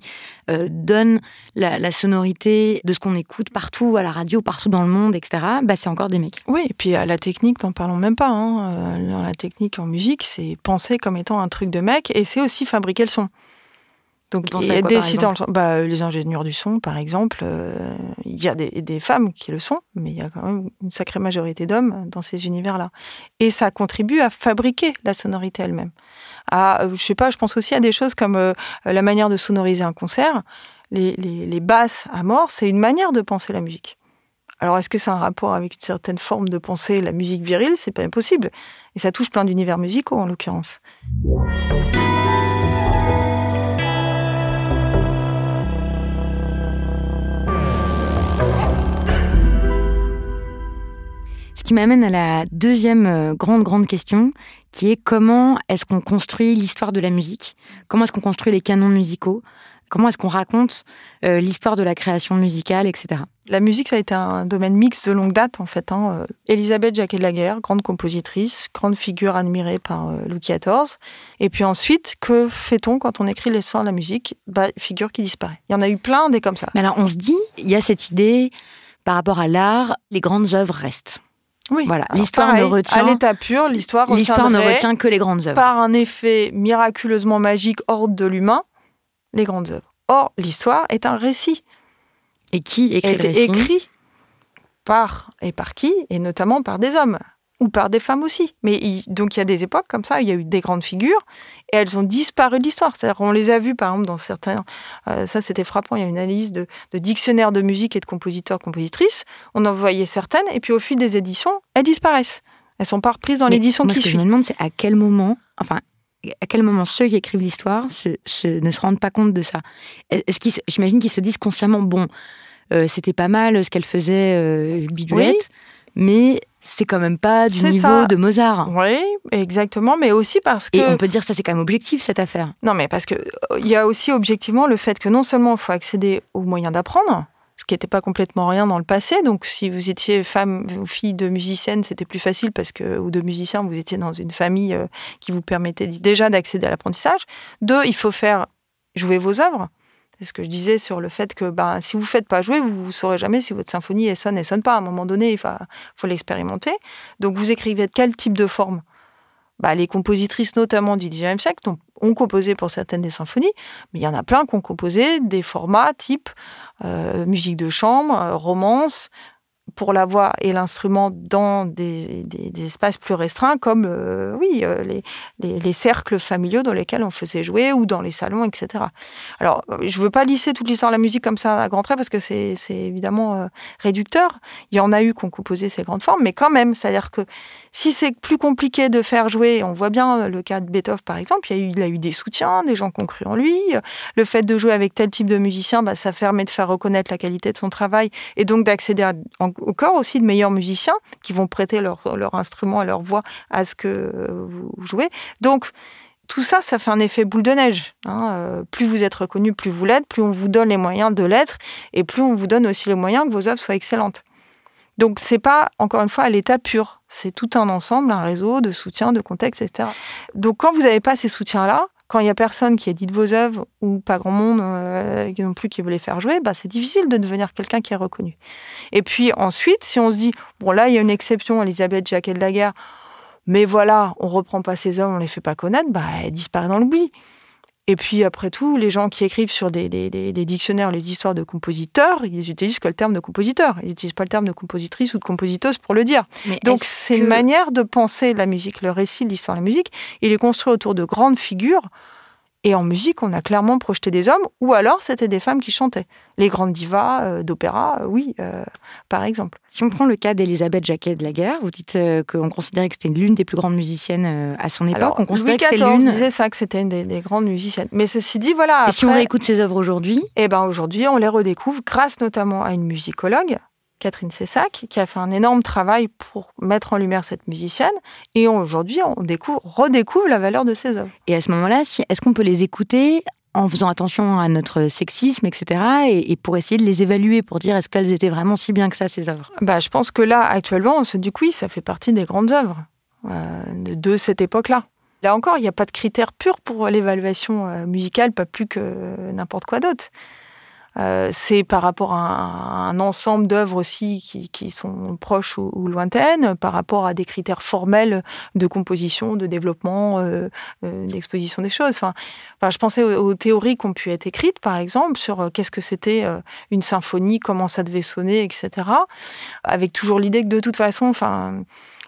euh, donnent la, sonorité de ce qu'on écoute partout, à la radio, partout dans le monde, etc., bah, c'est encore des mecs. Oui, et puis à la technique, n'en parlons même pas. Hein. Dans la technique en musique, c'est pensé comme étant un truc de mec, et c'est aussi fabriquer le son. Donc il y a des sites bah, les ingénieurs du son, par exemple, euh, il y a des, femmes qui le sont, mais il y a quand même une sacrée majorité d'hommes dans ces univers-là. Et ça contribue à fabriquer la sonorité elle-même. À, euh, je sais pas, je pense aussi à des choses comme euh, la manière de sonoriser un concert. Les, les basses à mort, c'est une manière de penser la musique. Alors est-ce que c'est un rapport avec une certaine forme de pensée, la musique virile? C'est pas impossible. Et ça touche plein d'univers musicaux en l'occurrence. Qui m'amène à la deuxième euh, grande, grande question, qui est comment est-ce qu'on construit l'histoire de la musique? Comment est-ce qu'on construit les canons musicaux? Comment est-ce qu'on raconte euh, l'histoire de la création musicale, etc. La musique, ça a été un domaine mixte de longue date, en fait. Hein. Euh, Elisabeth Jacquet-Laguerre, grande compositrice, grande figure admirée par Louis XIV. Et puis ensuite, que fait-on quand on écrit l'histoire de la musique? Bah, Figure qui disparaît. Il y en a eu plein des comme ça. Mais alors, on se dit, il y a cette idée, par rapport à l'art, les grandes œuvres restent. Oui. Voilà. L'histoire ne retient. À l'état pur, l'histoire L'histoire ne retient que les grandes œuvres. Par un effet miraculeusement magique hors de l'humain, les grandes œuvres. Or, l'histoire est un récit. Et qui écrit le récit? écrit par et par qui? Et notamment par des hommes ou par des femmes aussi. Mais donc il y a des époques comme ça, il y a eu des grandes figures et elles ont disparu de l'histoire. C'est-à-dire on les a vues par exemple dans certains, euh, ça c'était frappant, il y a une analyse de, de dictionnaires de musique et de compositeurs, compositrices. On en voyait certaines et puis au fil des éditions, elles disparaissent. Elles sont pas reprises dans l'édition qui suit. Ce que je me demande, c'est à quel moment, enfin, à quel moment ceux qui écrivent l'histoire ne se rendent pas compte de ça? Est-ce qu'ils, j'imagine qu'ils se disent consciemment, bon, euh, c'était pas mal ce qu'elle faisait, euh, Bidouette, mais c'est quand même pas du niveau de Mozart. Oui, exactement, mais aussi parce que... Et on peut dire ça, c'est quand même objectif, cette affaire. Non, mais parce qu'il euh, il y a aussi objectivement le fait que non seulement il faut accéder aux moyens d'apprendre, ce qui n'était pas complètement rien dans le passé. Donc, si vous étiez femme ou fille de musicienne, c'était plus facile parce que, ou de musicien, vous étiez dans une famille euh, qui vous permettait déjà d'accéder à l'apprentissage. Deux, il faut faire jouer vos œuvres. C'est ce que je disais sur le fait que ben, si vous ne faites pas jouer, vous ne saurez jamais si votre symphonie sonne, elle sonne pas. À un moment donné, il faut, l'expérimenter. Donc vous écrivez de quel type de forme? Bah, Les compositrices notamment du XIXe siècle ont composé pour certaines des symphonies, mais il y en a plein qui ont composé des formats type euh, musique de chambre, euh, romance, pour la voix et l'instrument dans des, espaces plus restreints, comme euh, oui, euh, les, les, cercles familiaux dans lesquels on faisait jouer ou dans les salons, etc. Alors, je ne veux pas lisser toute l'histoire de la musique comme ça à grands traits parce que c'est évidemment euh, réducteur. Il y en a eu qui ont composé ces grandes formes, mais quand même, c'est-à-dire que si c'est plus compliqué de faire jouer, on voit bien le cas de Beethoven par exemple, il, a eu, des soutiens, des gens qui ont cru en lui. Le fait de jouer avec tel type de musicien, bah, ça permet de faire reconnaître la qualité de son travail et donc d'accéder au corps aussi de meilleurs musiciens qui vont prêter leur, instrument et leur voix à ce que vous jouez. Donc, tout ça, ça fait un effet boule de neige. Hein. Euh, plus vous êtes reconnu, plus vous l'êtes, plus on vous donne les moyens de l'être, et plus on vous donne aussi les moyens que vos œuvres soient excellentes. Donc c'est pas encore une fois à l'état pur, c'est tout un ensemble, un réseau de soutien, de contexte, etc. Donc quand vous n'avez pas ces soutiens-là, quand il y a personne qui édite vos œuvres ou pas grand monde euh, non plus qui veut les faire jouer, bah, c'est difficile de devenir quelqu'un qui est reconnu. Et puis ensuite, si on se dit, bon là, il y a une exception, Elisabeth Jacquet de mais voilà, on reprend pas ces hommes, on les fait pas connaître, bah, elle disparaît dans l'oubli. Et puis après tout, les gens qui écrivent sur des, dictionnaires les histoires de compositeurs, ils utilisent que le terme de compositeur. Ils n'utilisent pas le terme de compositrice ou de compositeuse pour le dire. Donc c'est une manière de penser la musique, le récit de l'histoire de la musique. Il est construit autour de grandes figures et en musique, on a clairement projeté des hommes, ou alors c'était des femmes qui chantaient. Les grandes divas euh, d'opéra, euh, oui, euh, par exemple. Si on prend le cas d'Elisabeth Jacquet de la Guerre, vous dites qu'on considérait que c'était l'une des plus grandes musiciennes à son époque. Alors, on considérait que c'était l'une. disait ça, que c'était une des, grandes musiciennes. Mais ceci dit, voilà. Et si on réécoute ses œuvres aujourd'hui Eh ben aujourd'hui, on les redécouvre grâce notamment à une musicologue Catherine Cessac, qui a fait un énorme travail pour mettre en lumière cette musicienne. Et aujourd'hui, on découvre, redécouvre la valeur de ses œuvres. Et à ce moment-là, est-ce qu'on peut les écouter en faisant attention à notre sexisme, etc., et, pour essayer de les évaluer, pour dire est-ce qu'elles étaient vraiment si bien que ça, ces œuvres? Bah, Je pense que là, actuellement, on se dit que oui, ça fait partie des grandes œuvres euh, de, cette époque-là. Là encore, il n'y a pas de critères purs pour l'évaluation euh, musicale, pas plus que n'importe quoi d'autre. Euh, c'est par rapport à un, ensemble d'œuvres aussi qui, sont proches ou, lointaines, par rapport à des critères formels de composition, de développement, euh, euh, d'exposition des choses. Enfin, je pensais aux, théories qui ont pu être écrites, par exemple, sur qu'est-ce que c'était une symphonie, comment ça devait sonner, etc. Avec toujours l'idée que de toute façon, enfin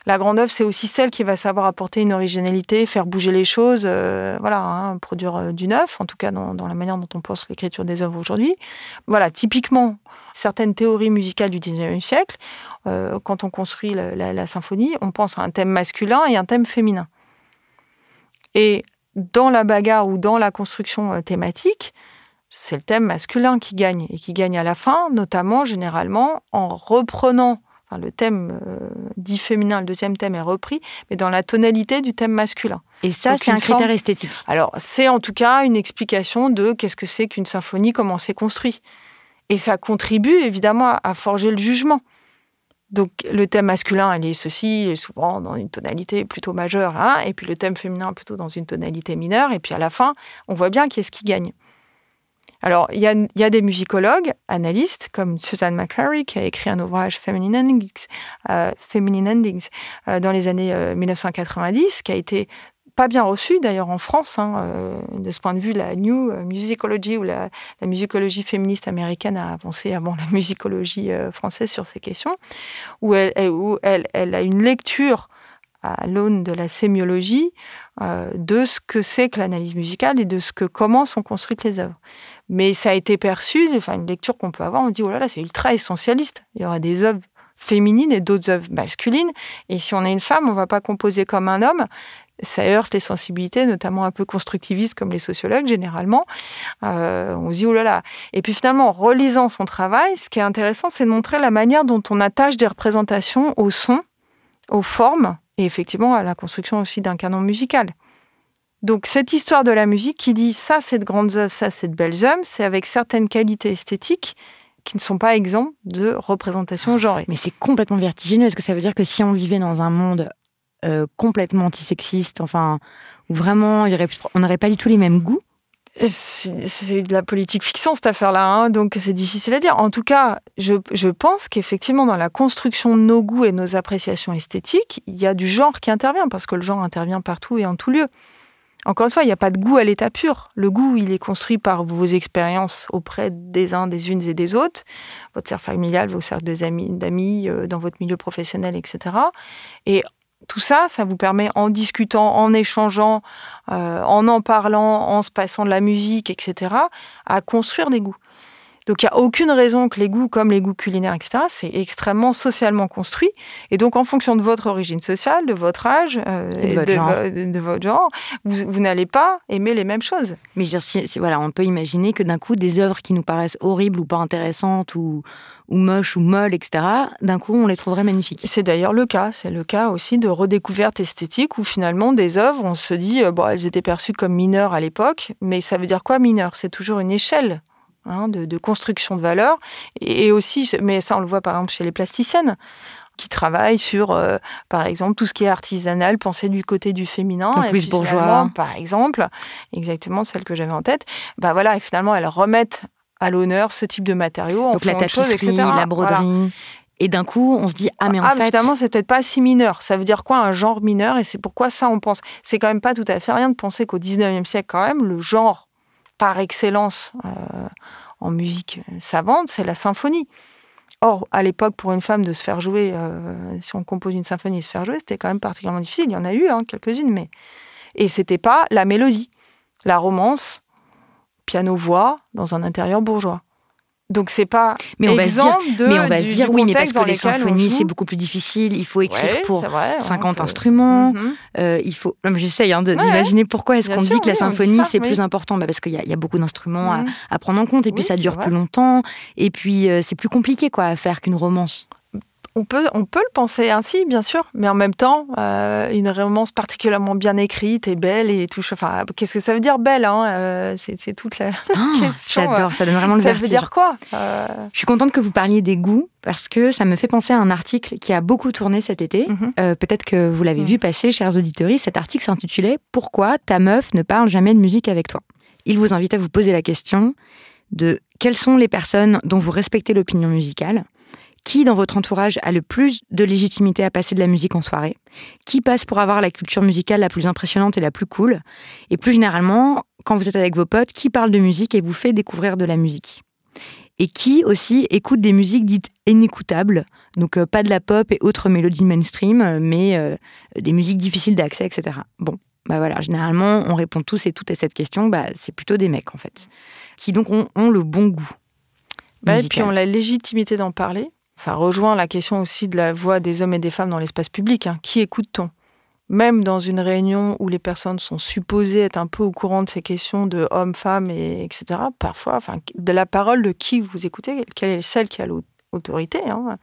la grande œuvre, c'est aussi celle qui va savoir apporter une originalité, faire bouger les choses, euh, voilà, hein, produire euh, du neuf, en tout cas dans, la manière dont on pense l'écriture des œuvres aujourd'hui. Voilà, typiquement, certaines théories musicales du 19e siècle, euh, quand on construit la, symphonie, on pense à un thème masculin et un thème féminin. Et dans la bagarre ou dans la construction thématique, c'est le thème masculin qui gagne et qui gagne à la fin, notamment généralement en reprenant le thème euh, dit féminin, le deuxième thème est repris, mais dans la tonalité du thème masculin. Et ça, c'est un critère esthétique. Alors, c'est en tout cas une explication de qu'est-ce que c'est qu'une symphonie, comment c'est construit. Et ça contribue évidemment à, forger le jugement. Donc, le thème masculin, il est ceci, il est souvent dans une tonalité plutôt majeure, hein, et puis le thème féminin plutôt dans une tonalité mineure, et puis à la fin, on voit bien qui est-ce qui gagne. Alors, il y a, des musicologues, analystes, comme Susan McClary, qui a écrit un ouvrage Feminine Endings, euh, euh, dans les années 1990, euh, qui a été pas bien reçu d'ailleurs en France. Hein, de ce point de vue, la New Musicology ou la, musicologie féministe américaine a avancé avant la musicologie française sur ces questions, où elle a une lecture à l'aune de la sémiologie de ce que c'est que l'analyse musicale et de ce que comment sont construites les œuvres. Mais ça a été perçu, enfin une lecture qu'on peut avoir, on dit oh là là, c'est ultra essentialiste. Il y aura des œuvres féminines et d'autres œuvres masculines. Et si on est une femme, on va pas composer comme un homme. Ça heurte les sensibilités, notamment un peu constructivistes comme les sociologues généralement. Euh, on se dit oh là là. Et puis finalement, en relisant son travail, ce qui est intéressant, c'est de montrer la manière dont on attache des représentations au son, aux formes et effectivement à la construction aussi d'un canon musical. Donc cette histoire de la musique qui dit ça c'est de grandes œuvres, ça c'est de belles œuvres, c'est avec certaines qualités esthétiques qui ne sont pas exemptes de représentation genrée. Mais c'est complètement vertigineux. Est-ce que ça veut dire que si on vivait dans un monde euh, complètement antisexiste, enfin, où vraiment on n'aurait pas du tout les mêmes goûts? C'est de la politique fiction cette affaire-là, hein, donc c'est difficile à dire. En tout cas, je, je pense qu'effectivement dans la construction de nos goûts et nos appréciations esthétiques, il y a du genre qui intervient, parce que le genre intervient partout et en tout lieu. Encore une fois, il n'y a pas de goût à l'état pur. Le goût, il est construit par vos expériences auprès des uns, des unes et des autres, votre cercle familial, vos cercles d'amis, euh, dans votre milieu professionnel, etc. Et tout ça, ça vous permet, en discutant, en échangeant, euh, en en parlant, en se passant de la musique, etc., à construire des goûts. Donc il n'y a aucune raison que les goûts, comme les goûts culinaires, etc., c'est extrêmement socialement construit. Et donc en fonction de votre origine sociale, de votre âge, euh, et de, votre genre, vous, n'allez pas aimer les mêmes choses. Mais je veux dire, voilà, on peut imaginer que d'un coup, des œuvres qui nous paraissent horribles ou pas intéressantes ou, ou moches ou molles, etc., d'un coup, on les trouverait magnifiques. C'est d'ailleurs le cas. C'est le cas aussi de redécouverte esthétique où finalement des œuvres, on se dit, euh, bon, elles étaient perçues comme mineures à l'époque, mais ça veut dire quoi mineur? C'est toujours une échelle Hein, de, construction de valeur. Et, aussi, mais ça on le voit par exemple chez les plasticiennes, qui travaille sur, euh, par exemple, tout ce qui est artisanal, penser du côté du féminin. Donc et plus puis bourgeois. Par exemple, exactement celle que j'avais en tête. Bah voilà, et finalement, elles remettent à l'honneur ce type de matériaux en Donc la autre chose, tapisserie, etc. la Voilà. broderie. Et d'un coup, on se dit ah mais en ah, fait, finalement, c'est peut-être pas si mineur. Ça veut dire quoi un genre mineur? Et c'est pourquoi ça, on pense? C'est quand même pas tout à fait rien de penser qu'au 19e siècle, quand même, le genre par excellence euh, en musique savante, c'est la symphonie. Or, à l'époque, pour une femme de se faire jouer, euh, si on compose une symphonie et se faire jouer, c'était quand même particulièrement difficile. Il y en a eu hein, quelques-unes, mais. Et c'était pas la mélodie, la romance, piano-voix dans un intérieur bourgeois. Donc c'est pas mais on va se dire, de, mais on va du- se dire oui, mais parce que les symphonies joue. c'est beaucoup plus difficile. Il faut écrire Ouais, pour c'est vrai, on 50 peut- instruments. Euh, il faut. J'essaye hein, Ouais, d'imaginer pourquoi est-ce qu'on dit que la symphonie c'est oui. plus important bah Parce qu'il y, a- il y a beaucoup d'instruments à, Mhm. à prendre en compte et puis ça dure plus longtemps et puis euh, c'est plus compliqué quoi à faire qu'une romance. On peut, on peut le penser ainsi, bien sûr, mais en même temps, euh, une romance particulièrement bien écrite et belle et tout. Enfin, qu'est-ce que ça veut dire belle hein Euh, C'est toute la Ah, question. J'adore, ça donne vraiment le ça vertige. veut dire quoi Euh, Je suis contente que vous parliez des goûts parce que ça me fait penser à un article qui a beaucoup tourné cet été. mhm. Euh, Peut-être que vous l'avez Mhm. vu passer, chers auditeurs. Cet article s'intitulait Pourquoi ta meuf ne parle jamais de musique avec toi? Il vous invite à vous poser la question de quelles sont les personnes dont vous respectez l'opinion musicale qui dans votre entourage a le plus de légitimité à passer de la musique en soirée? Qui passe pour avoir la culture musicale la plus impressionnante et la plus cool? Et plus généralement, quand vous êtes avec vos potes, qui parle de musique et vous fait découvrir de la musique? Et qui aussi écoute des musiques dites inécoutables, donc euh, pas de la pop et autres mélodies mainstream, euh, mais euh, des musiques difficiles d'accès, etc. Bon, bah voilà, généralement, on répond tous et toutes à cette question, bah, c'est plutôt des mecs en fait, qui donc ont, ont le bon goût. bah, et puis on a la légitimité d'en parler. Ça rejoint la question aussi de la voix des hommes et des femmes dans l'espace public. hein. Qui écoute-t-on? Même dans une réunion où les personnes sont supposées être un peu au courant de ces questions de hommes, femmes, et, etc. Parfois, de la parole de qui vous écoutez, quelle est celle qui a l'autorité hein,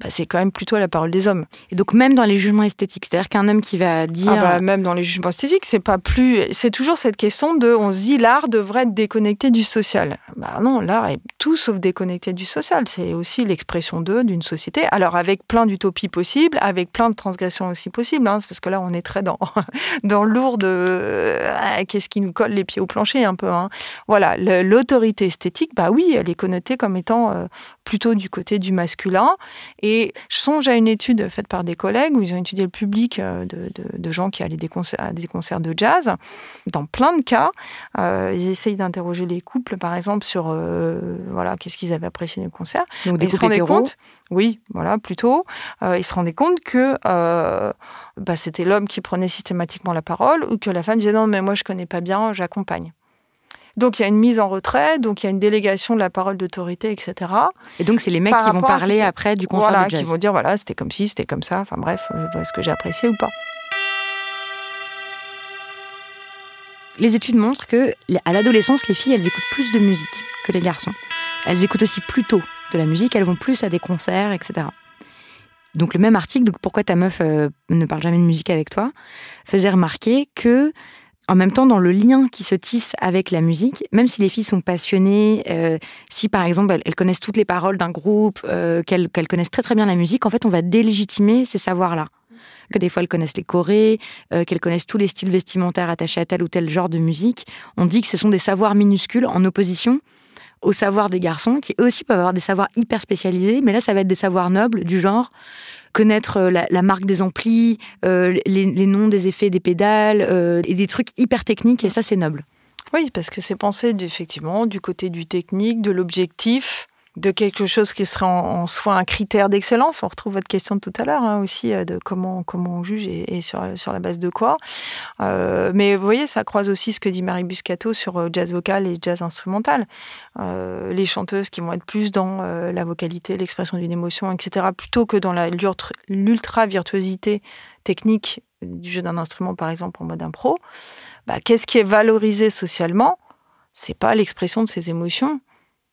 bah, C'est quand même plutôt la parole des hommes. Et donc même dans les jugements esthétiques, c'est-à-dire qu'un homme qui va dire... Ah bah, même dans les jugements esthétiques, c'est pas plus. C'est toujours cette question de. On se dit l'art devrait être déconnecté du social. Bah non, l'art est tout sauf déconnecté du social. C'est aussi l'expression d'eux, d'une société. Alors avec plein d'utopies possibles, avec plein de transgressions aussi possibles. hein, parce que là, on est très dans dans lourd de euh, qu'est-ce qui nous colle les pieds au plancher un peu. hein. Voilà, l'autorité esthétique, bah oui, elle est connotée comme étant euh, plutôt du côté du masculin. Et je songe à une étude faite par des collègues où ils ont étudié le public euh, de, de- de gens qui allaient des concerts, à des concerts de jazz. Dans plein de cas, euh, ils essayent d'interroger les couples, par exemple, sur euh, voilà qu'est-ce qu'ils avaient apprécié du concert. donc des ils se rendaient hétéros. compte, oui, voilà, plutôt, euh, ils se rendaient compte que bah, c'était l'homme qui prenait systématiquement la parole ou que la femme disait non, mais moi je connais pas bien, j'accompagne. Donc il y a une mise en retrait, donc il y a une délégation de la parole d'autorité, etc. Et donc c'est les mecs Par qui vont parler après du concert voilà, de jazz. qui vont dire voilà, c'était comme ci, c'était comme ça. Enfin bref, euh, est-ce que j'ai apprécié ou pas? Les études montrent que à l'adolescence, les filles, elles écoutent plus de musique que les garçons. Elles écoutent aussi plus tôt de la musique, elles vont plus à des concerts, etc. Donc le même article, donc pourquoi ta meuf euh, ne parle jamais de musique avec toi, faisait remarquer que en même temps, dans le lien qui se tisse avec la musique, même si les filles sont passionnées, euh, si par exemple elles, connaissent toutes les paroles d'un groupe, euh, qu'elles qu'elles connaissent très très bien la musique, en fait on va délégitimer ces savoirs-là. Que des fois elles connaissent les chorés, euh, qu'elles connaissent tous les styles vestimentaires attachés à tel ou tel genre de musique. On dit que ce sont des savoirs minuscules en opposition aux savoirs des garçons, qui eux aussi peuvent avoir des savoirs hyper spécialisés, mais là ça va être des savoirs nobles, du genre connaître euh, la, marque des amplis, euh, les, noms des effets des pédales, euh, et des trucs hyper techniques, et ça c'est noble. Oui, parce que c'est pensé effectivement du côté du technique, de l'objectif, de quelque chose qui serait en, soi un critère d'excellence. On retrouve votre question de tout à l'heure hein, aussi euh, de comment comment on juge et, sur, sur la base de quoi. Euh, mais vous voyez, ça croise aussi ce que dit Marie Buscato sur euh, jazz vocal et jazz instrumental. Les chanteuses qui vont être plus dans la vocalité, l'expression d'une émotion, etc., plutôt que dans l'ultra virtuosité technique du jeu d'un instrument, par exemple en mode impro. Bah, qu'est-ce qui est valorisé socialement? C'est pas l'expression de ses émotions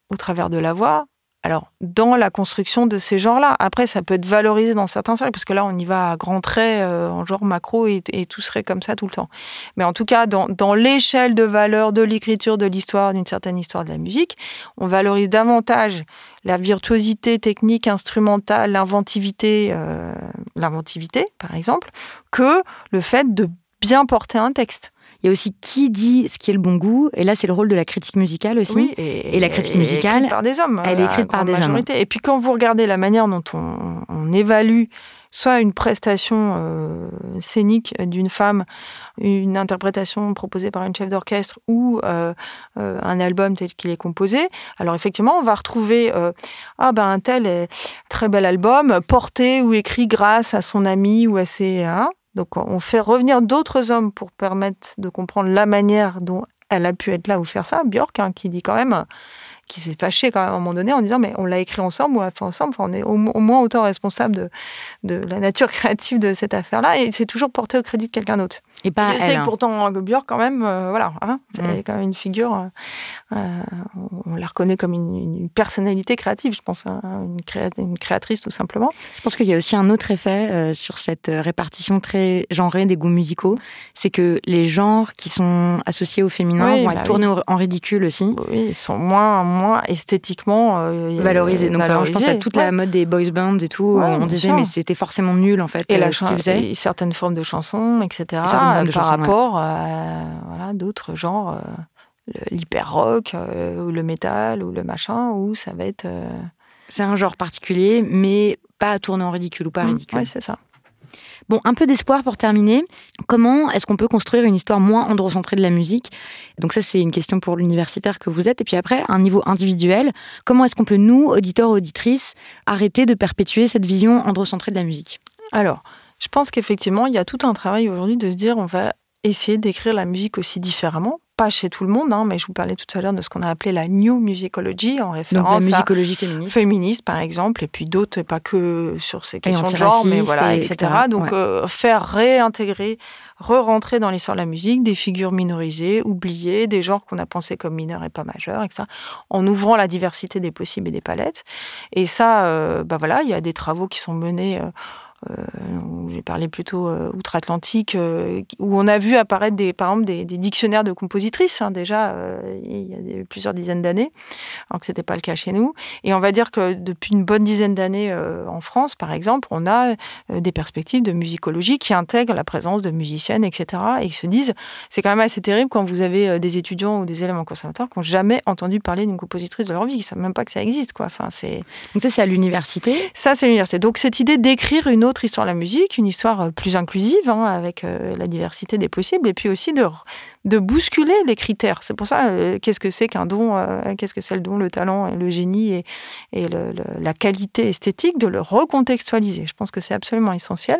au travers de la voix, alors, dans la construction de ces genres-là, après, ça peut être valorisé dans certains cercles, parce que là, on y va à grands traits, euh, en genre macro, et, tout serait comme ça tout le temps. Mais en tout cas, dans, l'échelle de valeur de l'écriture, de l'histoire, d'une certaine histoire de la musique, on valorise davantage la virtuosité technique, instrumentale, l'inventivité, euh, l'inventivité, par exemple, que le fait de bien porter un texte. Il y a aussi qui dit ce qui est le bon goût. Et là, c'est le rôle de la critique musicale aussi. Oui, et, la critique musicale. Écrite par des hommes. Elle est écrite par des majorité. Et puis quand vous regardez la manière dont on, évalue soit une prestation euh, scénique d'une femme, une interprétation proposée par une chef d'orchestre ou euh, euh, un album tel qu'il est composé. Alors effectivement, on va retrouver ah ben un tel très bel album porté ou écrit grâce à son ami ou à ses hein, donc on fait revenir d'autres hommes pour permettre de comprendre la manière dont elle a pu être là ou faire ça. Björk, hein, qui dit quand même qui s'est fâché quand même à un moment donné en disant mais on l'a écrit ensemble, on l'a fait ensemble, on est au, moins autant responsable de, de la nature créative de cette affaire-là et c'est toujours porté au crédit de quelqu'un d'autre. Et pas Je sais que pourtant Björk quand même, euh, voilà, hein, c'est mm. quand même une figure, euh, euh, on la reconnaît comme une, personnalité créative, je pense, hein, une, créatrice tout simplement. Je pense qu'il y a aussi un autre effet sur cette répartition très genrée des goûts musicaux, c'est que les genres qui sont associés au féminin vont bah être tournés en ridicule aussi. Oui, ils sont moins moins esthétiquement euh, valorisé. Donc je pense à toute la mode des boys bands et tout. on disait mais c'était forcément nul en fait. Et, la euh, certaines formes de chansons, etc. par rapport à voilà, d'autres genres, euh, l'hyper rock ou le métal ou le machin où ça va être. C'est un genre particulier, mais pas à tourner en ridicule ou pas mmh, ridicule. Oui, c'est ça. Bon, un peu d'espoir pour terminer. Comment est-ce qu'on peut construire une histoire moins androcentrée de la musique? Donc ça, c'est une question pour l'universitaire que vous êtes. Et puis après, un niveau individuel, comment est-ce qu'on peut, nous, auditeurs, auditrices, arrêter de perpétuer cette vision androcentrée de la musique? Alors, je pense qu'effectivement, il y a tout un travail aujourd'hui de se dire on va essayer d'écrire la musique aussi différemment chez tout le monde, hein, mais je vous parlais tout à l'heure de ce qu'on a appelé la new musicology, en référence Donc, la musicologie féministe. féministe, par exemple, et puis d'autres, pas que sur ces questions de genre, mais voilà, etc. Donc, euh, faire réintégrer, re-rentrer dans l'histoire de la musique des figures minorisées, oubliées, des genres qu'on a pensés comme mineurs et pas majeurs, etc. En ouvrant la diversité des possibles et des palettes. Et ça, euh, bah voilà, il y a des travaux qui sont menés. Euh, euh, j'ai parlé plutôt euh, outre-Atlantique, euh, où on a vu apparaître des, par exemple des, dictionnaires de compositrices hein, déjà il y a plusieurs dizaines d'années, alors que c'était pas le cas chez nous. Et on va dire que depuis une bonne dizaine d'années en France, par exemple, on a des perspectives de musicologie qui intègrent la présence de musiciennes, etc. Et qui se disent, c'est quand même assez terrible quand vous avez des étudiants ou des élèves en conservatoire qui n'ont jamais entendu parler d'une compositrice de leur vie, qui ne savent même pas que ça existe, quoi. Enfin, c'est. Donc ça, c'est à l'université. Ça, c'est à l'université. Donc cette idée d'écrire une autre autre histoire de la musique, une histoire euh, plus inclusive, hein, avec euh, la diversité des possibles, et puis aussi de, de bousculer les critères. C'est pour ça, euh, qu'est-ce que c'est qu'un don, qu'est-ce que c'est le don, le talent, et le génie et, et la qualité esthétique, de le recontextualiser? Je pense que c'est absolument essentiel.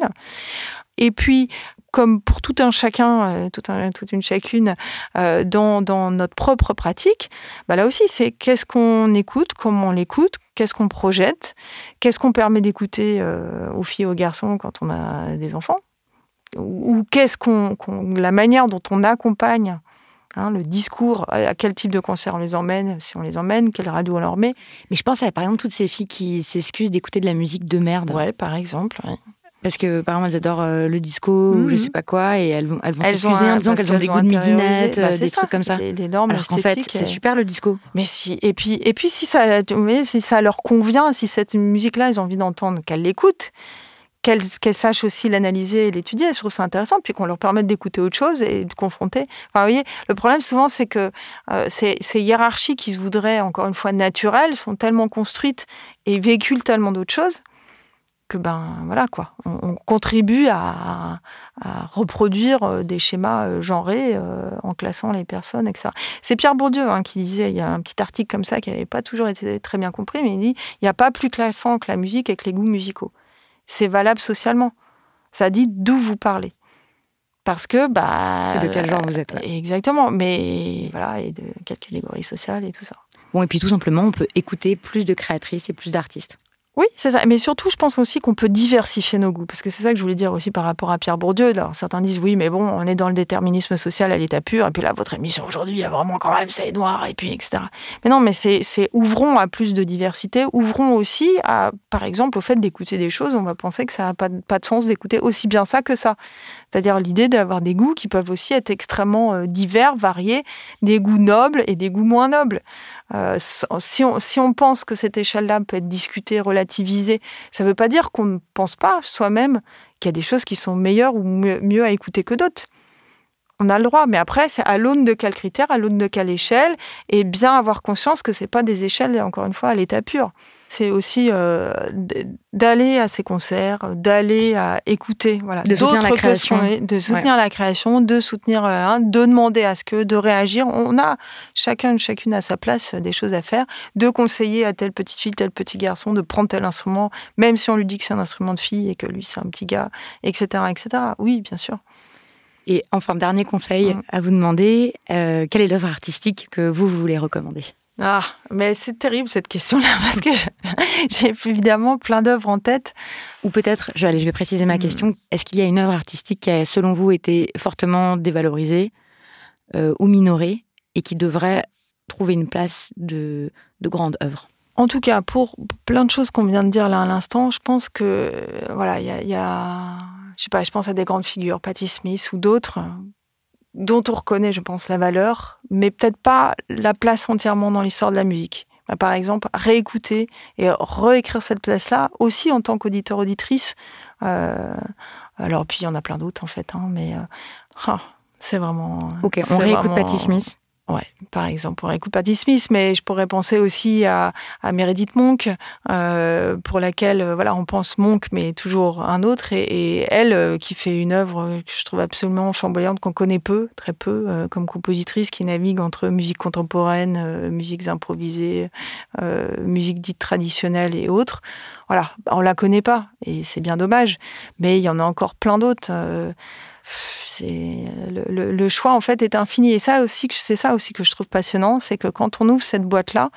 Et puis, comme pour tout un chacun, euh, tout un, toute une chacune, euh, dans, dans, notre propre pratique, bah là aussi, c'est qu'est-ce qu'on écoute, comment on l'écoute, qu'est-ce qu'on projette, qu'est-ce qu'on permet d'écouter euh, aux filles et aux garçons quand on a des enfants, ou, qu'est-ce qu'on, la manière dont on accompagne Hein, le discours, à quel type de concert on les emmène, si on les emmène, quelle radio on leur met. Mais je pense à par exemple toutes ces filles qui s'excusent d'écouter de la musique de merde. Ouais, par exemple. Parce que, par exemple, elles adorent euh, le disco ou je mhm. sais pas quoi, et elles vont, elles vont s'excuser en disant qu'elles ont des goûts de midinette, bah, euh, des trucs comme ça. Les, les normes Alors qu'en fait, c'est super le disco. Mais si, et puis, et puis si ça, si ça leur convient, si cette musique-là, ils ont envie d'entendre, qu'elles l'écoutent, qu'elles sachent aussi l'analyser et l'étudier. Je trouve ça intéressant, puis qu'on leur permette d'écouter autre chose et de confronter. Enfin, vous voyez, le problème souvent, c'est que euh, ces, ces, hiérarchies qui se voudraient, encore une fois, naturelles, sont tellement construites et véhiculent tellement d'autres choses que ben voilà quoi, on, contribue à, reproduire euh, des schémas euh, genrés euh, en classant les personnes, etc. C'est Pierre Bourdieu hein, qui disait, il y a un petit article comme ça qui n'avait pas toujours été très bien compris, mais il dit, il n'y a pas plus classant que la musique avec les goûts musicaux. C'est valable socialement. Ça dit d'où vous parlez. Parce que, bah. Et de quel genre vous êtes. Exactement. Mais voilà, et de quelle catégorie sociale et tout ça. Bon, et puis tout simplement, on peut écouter plus de créatrices et plus d'artistes. Oui, c'est ça. Mais surtout, je pense aussi qu'on peut diversifier nos goûts. Parce que c'est ça que je voulais dire aussi par rapport à Pierre Bourdieu. Alors, certains disent oui, mais bon, on est dans le déterminisme social à l'état pur. Et puis là, votre émission aujourd'hui, il y a vraiment quand même, c'est noir, et puis etc. Mais non, mais c'est ouvrons à plus de diversité. Ouvrons aussi à, par exemple, au fait d'écouter des choses. On va penser que ça n'a pas, de sens d'écouter aussi bien ça que ça. C'est-à-dire l'idée d'avoir des goûts qui peuvent aussi être extrêmement euh, divers, variés, des goûts nobles et des goûts moins nobles. Euh, si, on, si, on, pense que cette échelle-là peut être discutée, relativisée, ça ne veut pas dire qu'on ne pense pas soi-même qu'il y a des choses qui sont meilleures ou mieux, à écouter que d'autres. On a le droit, mais après, c'est à l'aune de quel critère, à l'aune de quelle échelle, et bien avoir conscience que ce pas des échelles, encore une fois, à l'état pur c'est aussi euh, d'aller à ces concerts, d'aller à écouter, voilà, de soutenir la création, de soutenir la création, de soutenir, euh, de demander à ce que, de réagir. On a chacun, chacune à sa place euh, des choses à faire, de conseiller à telle petite fille, tel petit garçon de prendre tel instrument, même si on lui dit que c'est un instrument de fille et que lui c'est un petit gars, etc., etc. Oui, bien sûr. Et enfin, dernier conseil mm. à vous demander, quelle est l'œuvre artistique que vous voulez recommander? Ah, mais c'est terrible cette question-là parce que j'ai évidemment plein d'œuvres en tête. Ou peut-être, je, je vais préciser ma hmm. question, est-ce qu'il y a une œuvre artistique qui a, selon vous, été fortement dévalorisée euh, ou minorée et qui devrait trouver une place de, de grande œuvre en tout cas, pour plein de choses qu'on vient de dire là à l'instant, je pense que voilà, il y, y a, je sais pas, je pense à des grandes figures, Patti Smith ou d'autres, dont on reconnaît, je pense, la valeur, mais peut-être pas la place entièrement dans l'histoire de la musique. Bah, par exemple, réécouter et réécrire cette place-là, aussi en tant qu'auditeur-auditrice. Euh, alors, puis il y en a plein d'autres, en fait, hein, mais euh, ah, c'est vraiment... Ok, on réécoute Patti Smith Ouais, par exemple, pour Patti Smith, mais je pourrais penser aussi à, Meredith Monk, euh, pour laquelle euh, voilà, on pense Monk, mais toujours un autre, et, elle euh, qui fait une œuvre que je trouve absolument flamboyante, qu'on connaît peu, très peu, comme compositrice, qui navigue entre musique contemporaine, musiques improvisées, musique dite traditionnelle et autres. Voilà, on la connaît pas, et c'est bien dommage, mais il y en a encore plein d'autres le, choix en fait est infini. Et ça aussi c'est ça aussi que je trouve passionnant c'est que quand on ouvre cette boîte là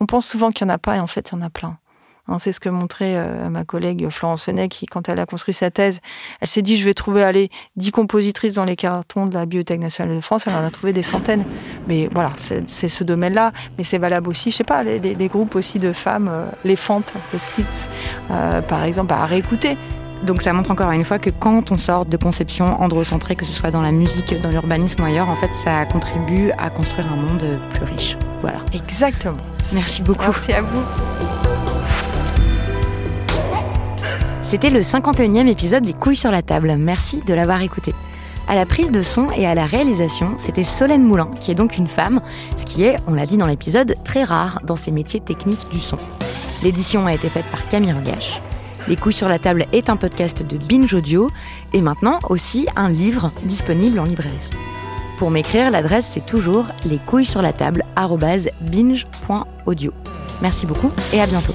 on pense souvent qu'il n'y en a pas et en fait il y en a plein. Hein, c'est ce que montrait euh, ma collègue Florence Senet qui quand elle a construit sa thèse elle s'est dit je vais trouver aller dix compositrices dans les cartons de la Bibliothèque nationale de France. Elle en a trouvé des centaines. Mais voilà c'est ce domaine là mais c'est valable aussi je sais pas les, groupes aussi de femmes euh, les fentes le slits euh, par exemple à réécouter donc ça montre encore une fois que quand on sort de conceptions androcentrées, que ce soit dans la musique, dans l'urbanisme ou ailleurs, en fait, ça contribue à construire un monde plus riche. Voilà. Exactement. Merci beaucoup. Merci à vous. C'était le 51e épisode des Couilles sur la table. Merci de l'avoir écouté. À la prise de son et à la réalisation, c'était Solène Moulin, qui est donc une femme, ce qui est, on l'a dit dans l'épisode, très rare dans ces métiers techniques du son. L'édition a été faite par Camille Regache. Les couilles sur la table est un podcast de Binge Audio et maintenant aussi un livre disponible en librairie. Pour m'écrire, l'adresse c'est toujours les couilles sur la table binge.audio. Merci beaucoup et à bientôt.